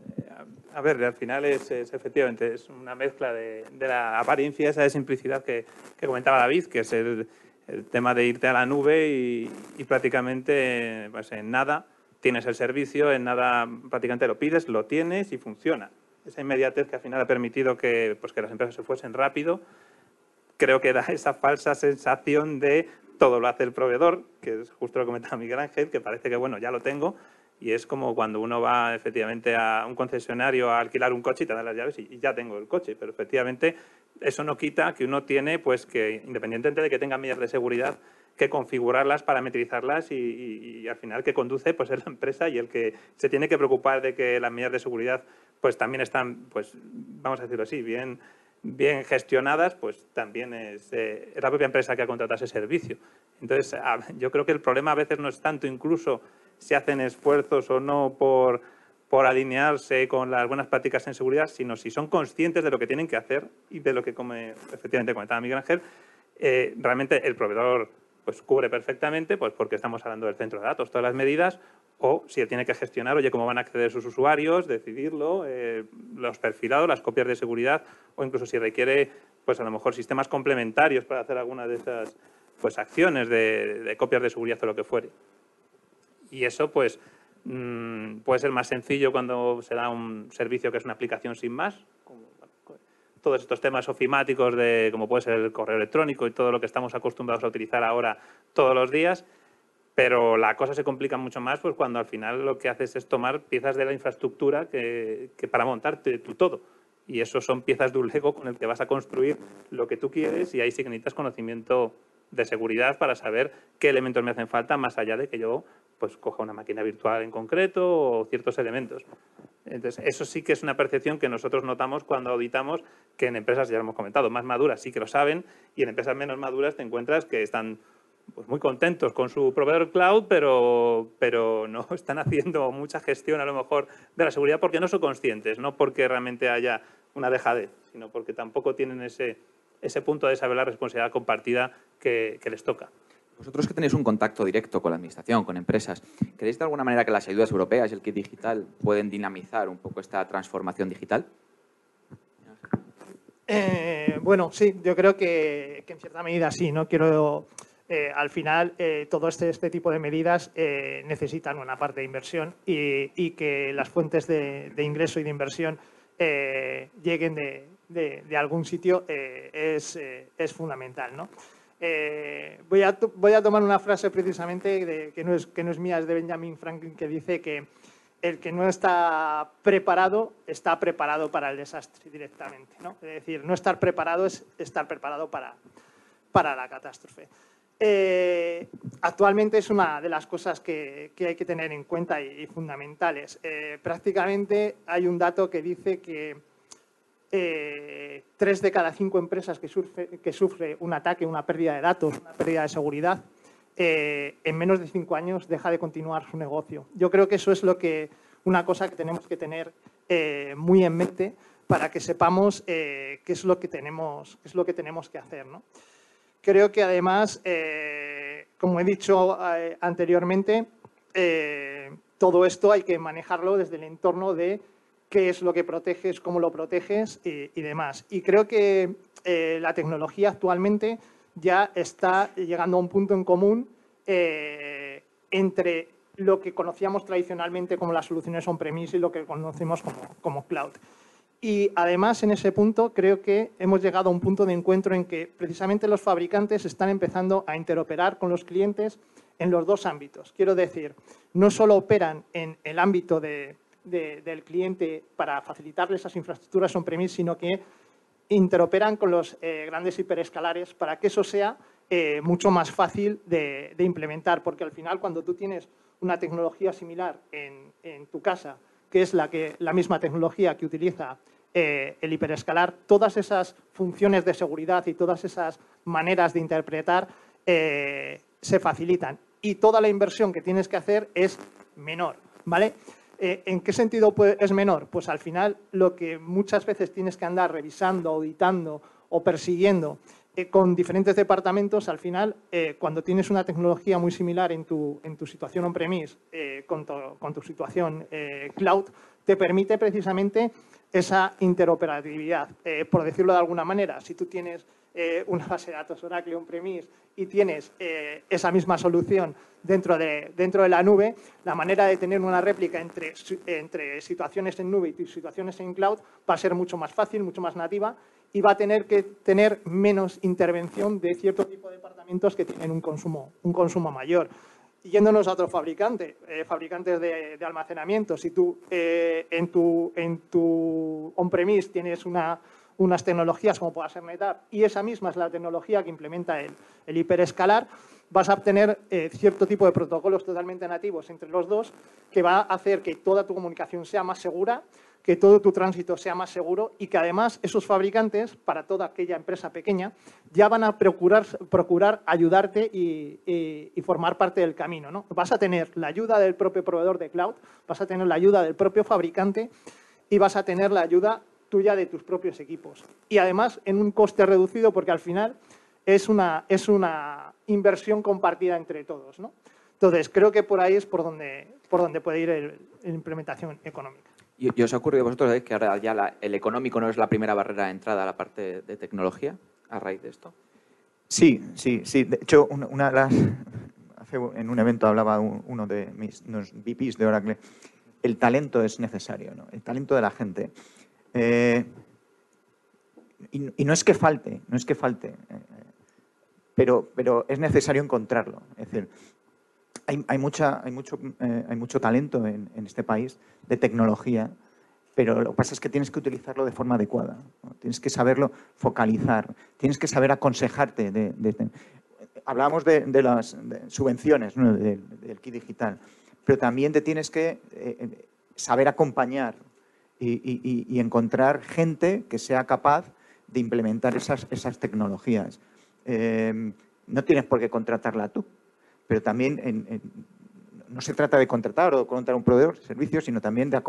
A ver, al final es, efectivamente es una mezcla de, la apariencia, esa de simplicidad que, comentaba David, que es el, tema de irte a la nube y, prácticamente pues, en nada tienes el servicio, en nada prácticamente lo pides, lo tienes y funciona. Esa inmediatez que al final ha permitido que, pues, que las empresas se fuesen rápido, creo que da esa falsa sensación de todo lo hace el proveedor, que es justo lo que comentaba Miguel Ángel, que parece que bueno, ya lo tengo, y es como cuando uno va efectivamente a un concesionario a alquilar un coche y te dan las llaves y, ya tengo el coche. Pero efectivamente eso no quita que uno tiene, pues que independientemente de que tenga medidas de seguridad, que configurarlas, parametrizarlas y, al final que conduce pues es la empresa y el que se tiene que preocupar de que las medidas de seguridad pues también están, pues vamos a decirlo así, bien, bien gestionadas, pues también es, eh, la propia empresa que ha contratado ese servicio. Entonces, yo creo que el problema a veces no es tanto incluso si hacen esfuerzos o no por, por alinearse con las buenas prácticas en seguridad, sino si son conscientes de lo que tienen que hacer y de lo que, como efectivamente comentaba Miguel Ángel, eh, realmente el proveedor pues cubre perfectamente, pues porque estamos hablando del centro de datos, todas las medidas, o si él tiene que gestionar, oye, cómo van a acceder sus usuarios, decidirlo, eh, los perfilados, las copias de seguridad, o incluso si requiere, pues a lo mejor sistemas complementarios para hacer alguna de esas pues acciones de, copias de seguridad o lo que fuere. Y eso, pues, mm, puede ser más sencillo cuando se da un servicio que es una aplicación sin más, todos estos temas ofimáticos de como puede ser el correo electrónico y todo lo que estamos acostumbrados a utilizar ahora todos los días, pero la cosa se complica mucho más pues cuando al final lo que haces es tomar piezas de la infraestructura que, que para montarte tu todo. Y eso son piezas de un Lego con el que vas a construir lo que tú quieres y ahí sí necesitas conocimiento de seguridad para saber qué elementos me hacen falta más allá de que yo pues coja una máquina virtual en concreto o ciertos elementos. Entonces, eso sí que es una percepción que nosotros notamos cuando auditamos que en empresas, ya lo hemos comentado, más maduras sí que lo saben y en empresas menos maduras te encuentras que están pues, muy contentos con su proveedor cloud, pero, pero no están haciendo mucha gestión a lo mejor de la seguridad porque no son conscientes, no porque realmente haya una dejadez, sino porque tampoco tienen ese, ese punto de saber la responsabilidad compartida que les toca. Vosotros que tenéis un contacto directo con la Administración, con empresas, ¿creéis de alguna manera que las ayudas europeas y el kit digital pueden dinamizar un poco esta transformación digital? Eh, bueno, sí, yo creo que, en cierta medida sí. No quiero, eh, al final, eh, todo este, este, tipo de medidas necesitan una parte de inversión y, que las fuentes de, ingreso y de inversión lleguen de, algún sitio es, es fundamental, ¿no? Eh, voy, a voy, a tomar una frase precisamente que, no es, que no es mía, es de Benjamin Franklin, que dice que el que no está preparado está preparado para el desastre directamente. ¿no? Es decir, no estar preparado es estar preparado para, para la catástrofe. Eh, actualmente es una de las cosas que, que hay que tener en cuenta y, fundamentales. Eh, prácticamente hay un dato que dice que eh, tres de cada cinco empresas que, sufre, un ataque, una pérdida de datos, una pérdida de seguridad, eh, en menos de cinco años deja de continuar su negocio. Yo creo que eso es lo que, una cosa que tenemos que tener eh, muy en mente para que sepamos qué, es lo que tenemos, es lo que tenemos que hacer. Creo que además, como he dicho anteriormente, todo esto hay que manejarlo desde el entorno de qué es lo que proteges, cómo lo proteges y, demás. Y creo que eh, la tecnología actualmente ya está llegando a un punto en común eh, entre lo que conocíamos tradicionalmente como las soluciones on-premise y lo que conocemos como, como cloud. Y además, en ese punto, creo que hemos llegado a un punto de encuentro en que precisamente los fabricantes están empezando a interoperar con los clientes en los dos ámbitos. Quiero decir, no solo operan en el ámbito de del cliente para facilitarle esas infraestructuras on-premise, sino que interoperan con los eh, grandes hiperescalares para que eso sea eh, mucho más fácil de, implementar, porque al final cuando tú tienes una tecnología similar en, tu casa, que es la, que, la misma tecnología que utiliza eh, el hiperescalar, todas esas funciones de seguridad y todas esas maneras de interpretar se facilitan y toda la inversión que tienes que hacer es menor, ¿vale? Eh, ¿En qué sentido es menor? Pues al final lo que muchas veces tienes que andar revisando, auditando o persiguiendo eh, con diferentes departamentos, al final, eh, cuando tienes una tecnología muy similar en tu, en tu situación on-premise con, con, tu situación cloud, te permite precisamente esa interoperabilidad. Por decirlo de alguna manera, si tú tienes eh, una base de datos Oracle on-premise y tienes eh, esa misma solución dentro de, dentro de la nube, la manera de tener una réplica entre, entre situaciones en nube y situaciones en cloud va a ser mucho más fácil, mucho más nativa y va a tener que tener menos intervención de cierto tipo de departamentos que tienen un consumo, un consumo mayor. yéndonos a otro fabricante, eh, fabricantes de, almacenamiento, si tú en tu, en tu on-premise tienes una, unas tecnologías como pueda ser NetApp y esa misma es la tecnología que implementa el, el hiperescalar, vas a obtener eh, cierto tipo de protocolos totalmente nativos entre los dos que va a hacer que toda tu comunicación sea más segura, que todo tu tránsito sea más seguro y que además esos fabricantes, para toda aquella empresa pequeña, ya van a procurar, procurar ayudarte y, y, formar parte del camino. ¿no? Vas a tener la ayuda del propio proveedor de cloud, vas a tener la ayuda del propio fabricante y vas a tener la ayuda tuya de tus propios equipos. Y además en un coste reducido porque al final es una, es una inversión compartida entre todos. ¿no? Entonces, creo que por ahí es por donde, por donde puede ir la implementación económica. ¿Y, os ha ocurrido a vosotros que ahora ya el económico no es la primera barrera de entrada a la parte de tecnología a raíz de esto? Sí, sí, sí. De hecho, una, de las... Hace, en un evento hablaba uno de mis unos VPs de Oracle. El talento es necesario, ¿no? El talento de la gente. Eh, y, no es que falte, no es que falte, eh, pero, pero es necesario encontrarlo. Es decir, hay, mucha, hay, mucho, eh, hay mucho talento en, este país de tecnología, pero lo que pasa es que tienes que utilizarlo de forma adecuada. Tienes que saberlo focalizar, tienes que saber aconsejarte. De, hablábamos de, las subvenciones del, kit digital, pero también te tienes que saber acompañar y, encontrar gente que sea capaz de implementar esas, esas tecnologías. Eh, no tienes por qué contratarla tú, pero también no se trata de contratar o de contratar un proveedor de servicios, sino también de,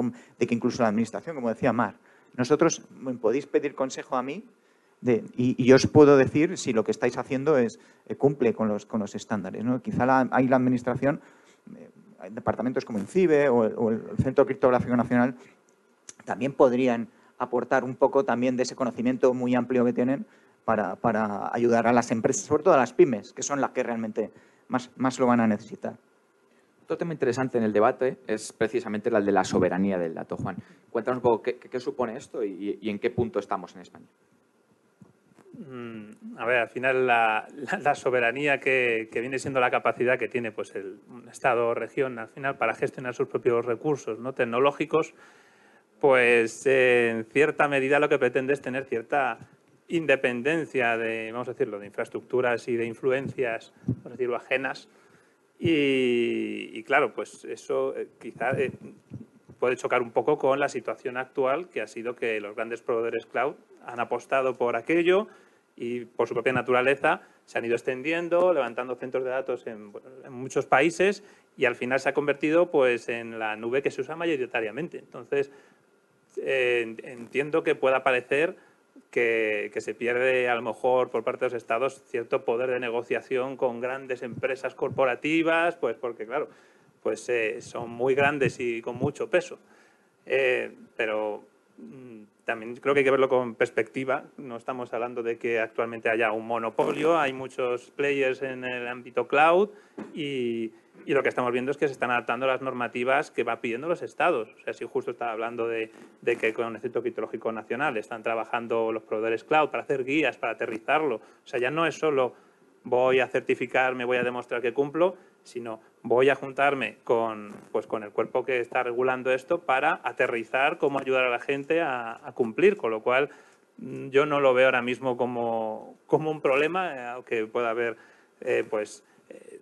que incluso la administración, como decía Mar, nosotros podéis pedir consejo a mí de, y, yo os puedo decir si lo que estáis haciendo es eh, cumple con los, con los estándares. ¿no? Quizá la, hay la administración, eh, departamentos como INCIBE o, o el Centro Criptográfico Nacional también podrían aportar un poco también de ese conocimiento muy amplio que tienen para, ayudar a las empresas, sobre todo a las pymes, que son las que realmente más, más lo van a necesitar. Otro tema interesante en el debate es precisamente el de la soberanía del dato. Juan, cuéntanos un poco qué, supone esto y, en qué punto estamos en España. Mm, a ver, al final la, soberanía que, viene siendo la capacidad que tiene pues, el Estado o región al final para gestionar sus propios recursos ¿no? tecnológicos pues en cierta medida lo que pretende es tener cierta independencia de, vamos a decirlo, de infraestructuras y de influencias, vamos a decirlo, ajenas. Y, claro, pues eso eh, quizá eh, puede chocar un poco con la situación actual, que ha sido que los grandes proveedores cloud han apostado por aquello y por su propia naturaleza se han ido extendiendo, levantando centros de datos en, en muchos países y al final se ha convertido pues, en la nube que se usa mayoritariamente. Entonces, eh, entiendo que pueda parecer que, se pierde a lo mejor por parte de los estados cierto poder de negociación con grandes empresas corporativas, pues porque claro, pues eh, son muy grandes y con mucho peso. Eh, pero mm, también creo que hay que verlo con perspectiva. No estamos hablando de que actualmente haya un monopolio, hay muchos players en el ámbito cloud y, y lo que estamos viendo es que se están adaptando las normativas que van pidiendo los estados. O sea, si justo estaba hablando de, que con el Centro Criptológico Nacional están trabajando los proveedores cloud para hacer guías, para aterrizarlo. O sea, ya no es solo voy a certificarme, voy a demostrar que cumplo, sino voy a juntarme con, pues, con el cuerpo que está regulando esto para aterrizar cómo ayudar a la gente a, cumplir, con lo cual mm, yo no lo veo ahora mismo como, como un problema, eh, aunque pueda haber eh, pues e,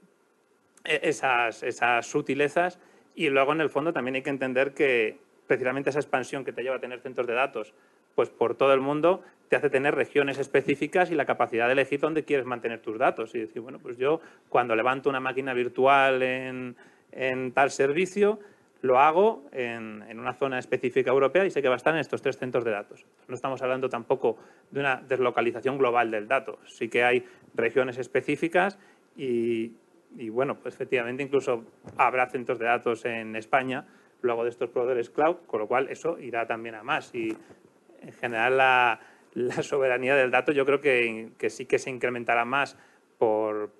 esas, esas sutilezas y luego en el fondo también hay que entender que precisamente esa expansión que te lleva a tener centros de datos pues por todo el mundo te hace tener regiones específicas y la capacidad de elegir dónde quieres mantener tus datos y decir, bueno, pues yo cuando levanto una máquina virtual en, en tal servicio, lo hago en, en, una zona específica europea y sé que va a estar en estos tres centros de datos. No estamos hablando tampoco de una deslocalización global del dato. Sí que hay regiones específicas y, y bueno, pues efectivamente incluso habrá centros de datos en España, luego de estos proveedores cloud, con lo cual eso irá también a más. Y en general la, soberanía del dato yo creo que, sí que se incrementará más por,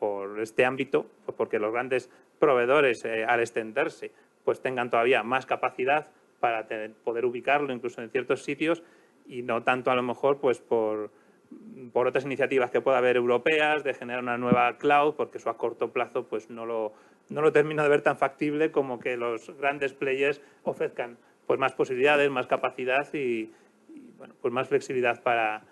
este ámbito, pues porque los grandes proveedores eh, al extenderse pues tengan todavía más capacidad para poder ubicarlo incluso en ciertos sitios y no tanto a lo mejor pues por, por otras iniciativas que pueda haber europeas de generar una nueva cloud, porque eso a corto plazo pues no lo, no lo termino de ver tan factible como que los grandes players ofrezcan pues más posibilidades, más capacidad y, pues más flexibilidad para,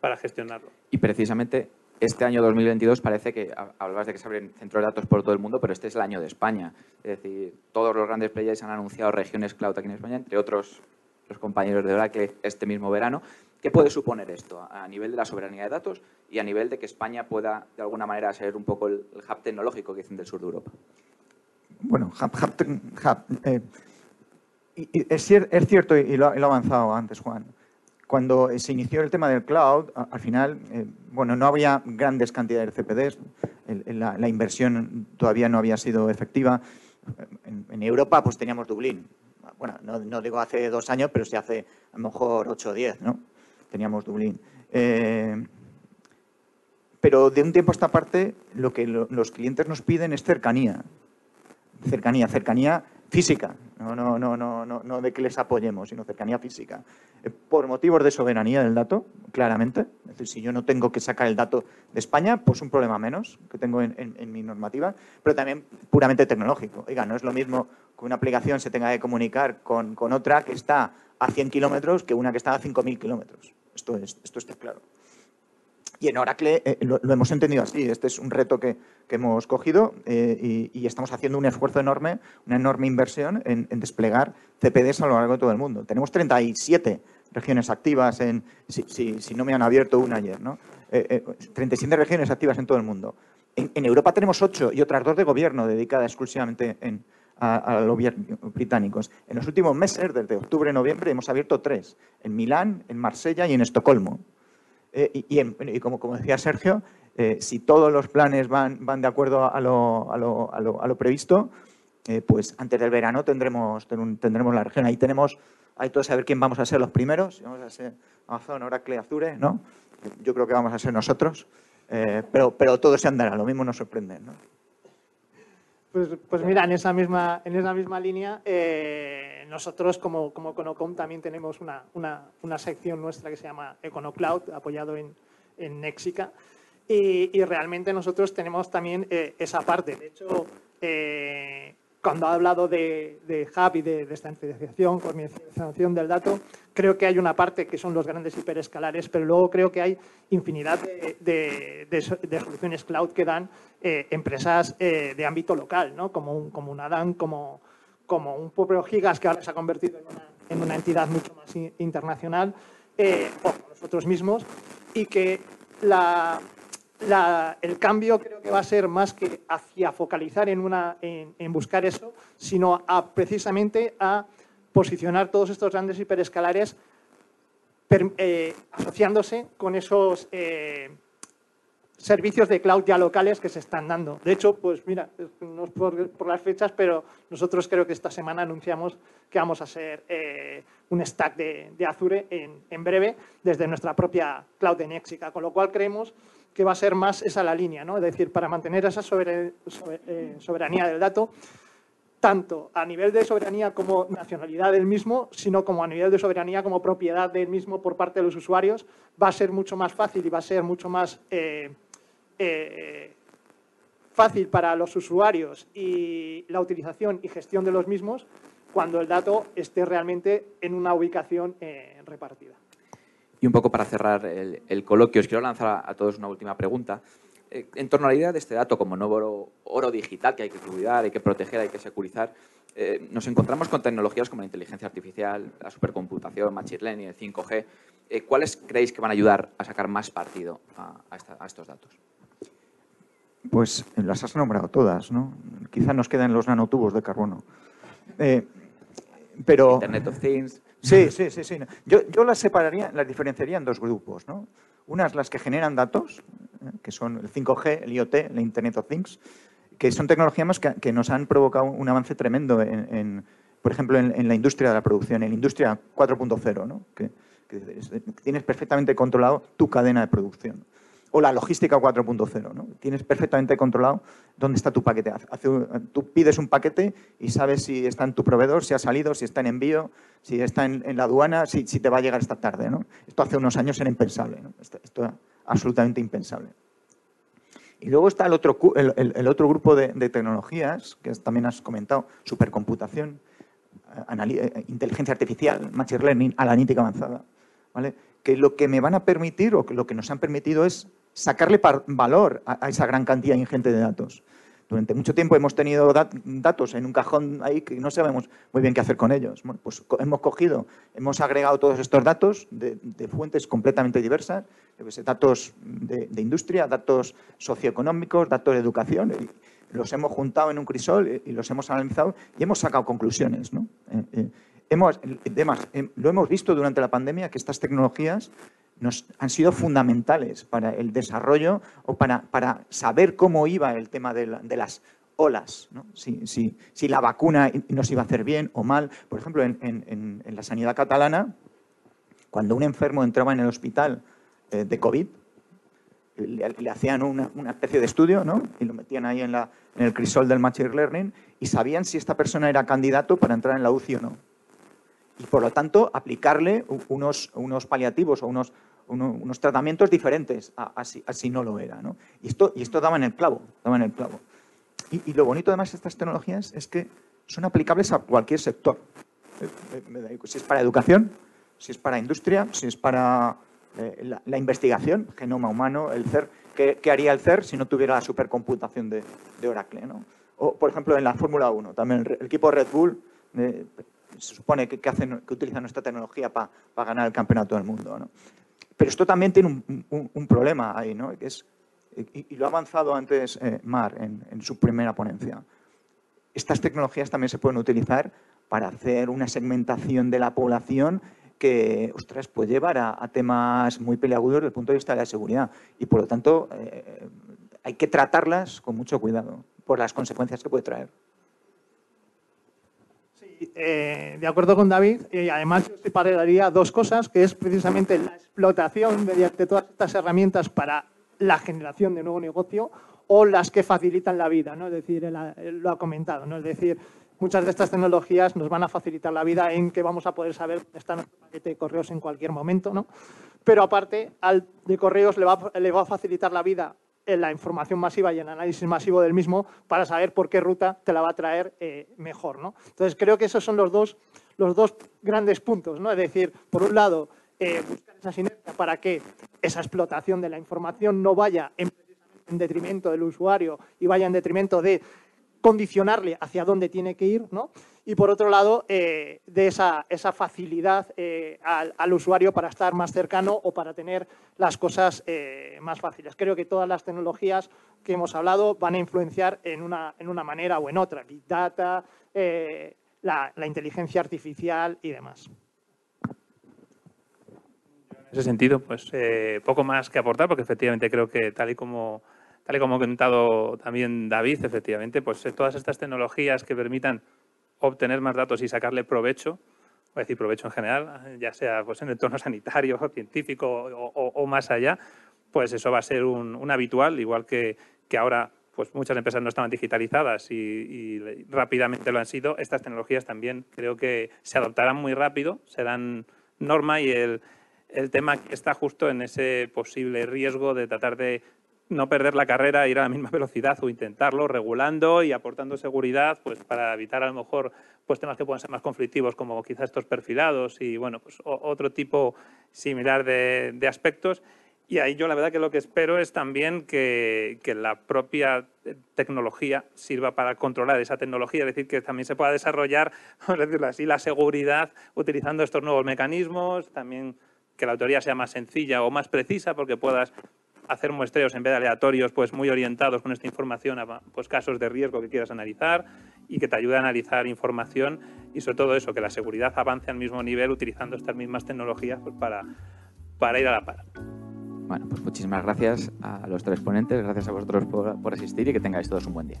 para gestionarlo. Y precisamente este año 2022 parece que, hablabas de que se abren centros de datos por todo el mundo, pero este es el año de España. Es decir, todos los grandes players han anunciado regiones cloud aquí en España, entre otros los compañeros de Oracle este mismo verano. ¿Qué puede suponer esto a nivel de la soberanía de datos y a nivel de que España pueda, de alguna manera, ser un poco el, hub tecnológico que dicen del sur de Europa? Bueno, hub, eh, es, cierto, y lo, ha avanzado antes Juan, cuando se inició el tema del cloud, al final, eh, bueno, no había grandes cantidades de CPDs, la, inversión todavía no había sido efectiva. En, Europa, pues teníamos Dublín. Bueno, no, no, digo hace dos años, pero sí hace a lo mejor ocho o diez, ¿no? Teníamos Dublín. Eh, pero de un tiempo a esta parte lo que los clientes nos piden es cercanía. Cercanía, cercanía física, no, no, no, no, no, de que les apoyemos, sino cercanía física. Eh, por motivos de soberanía del dato, claramente. Es decir, si yo no tengo que sacar el dato de España, pues un problema menos que tengo en, mi normativa, pero también puramente tecnológico. Oiga, no es lo mismo que una aplicación se tenga que comunicar con, con otra que está a 100 kilómetros que una que está a 5.000 kilómetros. Esto, es, esto está claro. Y en Oracle eh, lo, hemos entendido así. Este es un reto que, hemos cogido eh, y, estamos haciendo un esfuerzo enorme, una enorme inversión en, desplegar CPDs a lo largo de todo el mundo. Tenemos 37 regiones activas, en, si, no me han abierto una ayer, ¿no? 37 eh, regiones activas en todo el mundo. En, en, Europa tenemos 8 y otras dos de gobierno dedicadas exclusivamente en, a, los británicos. En los últimos meses, desde octubre noviembre, hemos abierto tres, en Milán, en Marsella y en Estocolmo. Eh, y, como, decía Sergio, eh, si todos los planes van, van de acuerdo a lo, a lo, a lo, lo previsto, eh, pues antes del verano tendremos, tendremos la región. Ahí tenemos, hay todo saber quién vamos a ser los primeros, vamos a ser Amazon, Oracle, Azure, ¿no? Yo creo que vamos a ser nosotros, pero, pero todo se andará, lo mismo nos sorprende, ¿no? Pues, pues, mira, en esa misma, en esa misma línea, eh, nosotros como, como Econocom también tenemos una, una, una, sección nuestra que se llama EconoCloud, apoyado en, en Nexica, y, y, realmente nosotros tenemos también eh, esa parte. De hecho, eh, cuando ha hablado de, de Hub y de descentralización, comercialización del dato, creo que hay una parte que son los grandes hiperescalares, pero luego creo que hay infinidad de, soluciones cloud que dan eh, empresas eh, de ámbito local, ¿no? como, un, como Adam, como, como un propio Gigas que ahora se ha convertido en una, en una entidad mucho más internacional, eh, o nosotros mismos, y que el cambio creo que va a ser más que hacia focalizar en, una, en, buscar eso, sino a, precisamente a posicionar todos estos grandes hiperescalares eh, asociándose con esos servicios de cloud ya locales que se están dando. De hecho, pues mira, no es por, las fechas, pero nosotros creo que esta semana anunciamos que vamos a hacer eh, un stack de, Azure en, breve desde nuestra propia cloud de Nexica, con lo cual creemos que va a ser más esa la línea, ¿no? Es decir, para mantener esa eh, soberanía del dato, tanto a nivel de soberanía como nacionalidad del mismo, sino como a nivel de soberanía como propiedad del mismo por parte de los usuarios, va a ser mucho más fácil y va a ser mucho más eh, eh, fácil para los usuarios y la utilización y gestión de los mismos cuando el dato esté realmente en una ubicación repartida. Y un poco para cerrar el, coloquio, os quiero lanzar a, todos una última pregunta. Eh, en torno a la idea de este dato como nuevo oro, digital que hay que cuidar, hay que proteger, hay que securizar, eh, nos encontramos con tecnologías como la inteligencia artificial, la supercomputación, machine learning, el 5G. Eh, ¿Cuáles creéis que van a ayudar a sacar más partido a, estos datos? Pues las has nombrado todas, ¿no? Quizá nos quedan los nanotubos de carbono. pero... Internet of Things. Sí, sí, sí. sí. Yo, yo las separaría, las diferenciaría en dos grupos. ¿no? Unas las que generan datos, ¿eh? que son el 5G, el IoT, el Internet of Things, que son tecnologías que, que nos han provocado un avance tremendo en, por ejemplo, en, la industria de la producción, en la industria 4.0, ¿no? que, tienes perfectamente controlado tu cadena de producción. O la logística 4.0, ¿no? tienes perfectamente controlado dónde está tu paquete. tú pides un paquete y sabes si está en tu proveedor, si ha salido, si está en envío, si está en, la aduana, si, te va a llegar esta tarde. ¿no? Esto hace unos años era impensable. Esto, esto era absolutamente impensable. Y luego está el otro, grupo de, tecnologías, que también has comentado, supercomputación, eh, eh, inteligencia artificial, machine learning, analítica avanzada, ¿vale? que lo que me van a permitir o lo que nos han permitido es sacarle valor a, esa gran cantidad ingente de datos. Durante mucho tiempo hemos tenido datos en un cajón ahí que no sabemos muy bien qué hacer con ellos. Pues hemos cogido, hemos agregado todos estos datos de, fuentes completamente diversas, datos de, industria, datos socioeconómicos, datos de educación, los hemos juntado en un crisol y los hemos analizado y hemos sacado conclusiones. ¿no? Eh, eh, hemos, además, em, lo hemos visto durante la pandemia que estas tecnologías han sido fundamentales para el desarrollo o para, para saber cómo iba el tema de, las olas, si, si, la vacuna nos iba a hacer bien o mal. Por ejemplo, en, en, la sanidad catalana, cuando un enfermo entraba en el hospital eh, de COVID, le, hacían una, una, especie de estudio ¿no? y lo metían ahí en, en el crisol del Machine Learning y sabían si esta persona era candidato para entrar en la UCI o no. Y por lo tanto, aplicarle unos, unos paliativos o unos, unos tratamientos diferentes a, si, no lo era. ¿no? Y, esto, daba en el clavo, daba en el clavo. Y, lo bonito además de estas tecnologías es que son aplicables a cualquier sector. Eh, si es para educación, si es para industria, si es para eh, la, investigación, genoma humano, el CER. ¿Qué, haría el CER si no tuviera la supercomputación de, Oracle? ¿no? O, por ejemplo, en la Fórmula 1, también el, equipo Red Bull eh, se supone que utilizan nuestra tecnología para ganar el campeonato del mundo. ¿no? Pero esto también tiene un, problema ahí, ¿no? Es, y, lo ha avanzado antes eh, Mar en, su primera ponencia. Estas tecnologías también se pueden utilizar para hacer una segmentación de la población que, ostras, puede llevar a, temas muy peliagudos desde el punto de vista de la seguridad. Y, por lo tanto, eh, hay que tratarlas con mucho cuidado por las consecuencias que puede traer. Eh, de acuerdo con David, y además yo separaría dos cosas, que es precisamente la explotación mediante todas estas herramientas para la generación de nuevo negocio o las que facilitan la vida, ¿no? Es decir, él, lo ha comentado, ¿no? Es decir, muchas de estas tecnologías nos van a facilitar la vida en que vamos a poder saber dónde está nuestro paquete de correos en cualquier momento, ¿no? Pero aparte, al de correos le va, le va a facilitar la vida en la información masiva y el análisis masivo del mismo para saber por qué ruta te la va a traer eh, mejor. ¿no? Entonces, creo que esos son los dos, los dos grandes puntos. ¿no? Es decir, por un lado, eh, buscar esa sinergia para que esa explotación de la información no vaya en, en detrimento del usuario y vaya en detrimento de condicionarle hacia dónde tiene que ir, ¿no? Y por otro lado, eh, de esa, esa facilidad eh, al, usuario para estar más cercano o para tener las cosas eh, más fáciles. Creo que todas las tecnologías que hemos hablado van a influenciar en una, en una manera o en otra, Big Data, la, la, inteligencia artificial y demás. En ese sentido, pues poco más que aportar, porque efectivamente creo que tal y como tal y como ha comentado también David, efectivamente, pues todas estas tecnologías que permitan obtener más datos y sacarle provecho, voy a decir provecho en general, ya sea pues, en el entorno sanitario, científico o, más allá, pues eso va a ser un, habitual, igual que, que, ahora pues muchas empresas no estaban digitalizadas y, rápidamente lo han sido, estas tecnologías también creo que se adoptarán muy rápido, serán norma y el, el tema está justo en ese posible riesgo de tratar de no perder la carrera, ir a la misma velocidad o intentarlo regulando y aportando seguridad pues para evitar a lo mejor pues temas que puedan ser más conflictivos como quizás estos perfilados y bueno pues otro tipo similar de, aspectos. Y ahí yo la verdad que lo que espero es también que, que, la propia tecnología sirva para controlar esa tecnología, es decir, que también se pueda desarrollar, decirlo así, la seguridad utilizando estos nuevos mecanismos, también que la autoría sea más sencilla o más precisa porque puedas hacer muestreos en vez de aleatorios, pues muy orientados con esta información a pues, casos de riesgo que quieras analizar y que te ayude a analizar información y sobre todo eso, que la seguridad avance al mismo nivel utilizando estas mismas tecnologías pues, para, para ir a la par. Bueno, pues muchísimas gracias a los tres ponentes, gracias a vosotros por, por asistir y que tengáis todos un buen día.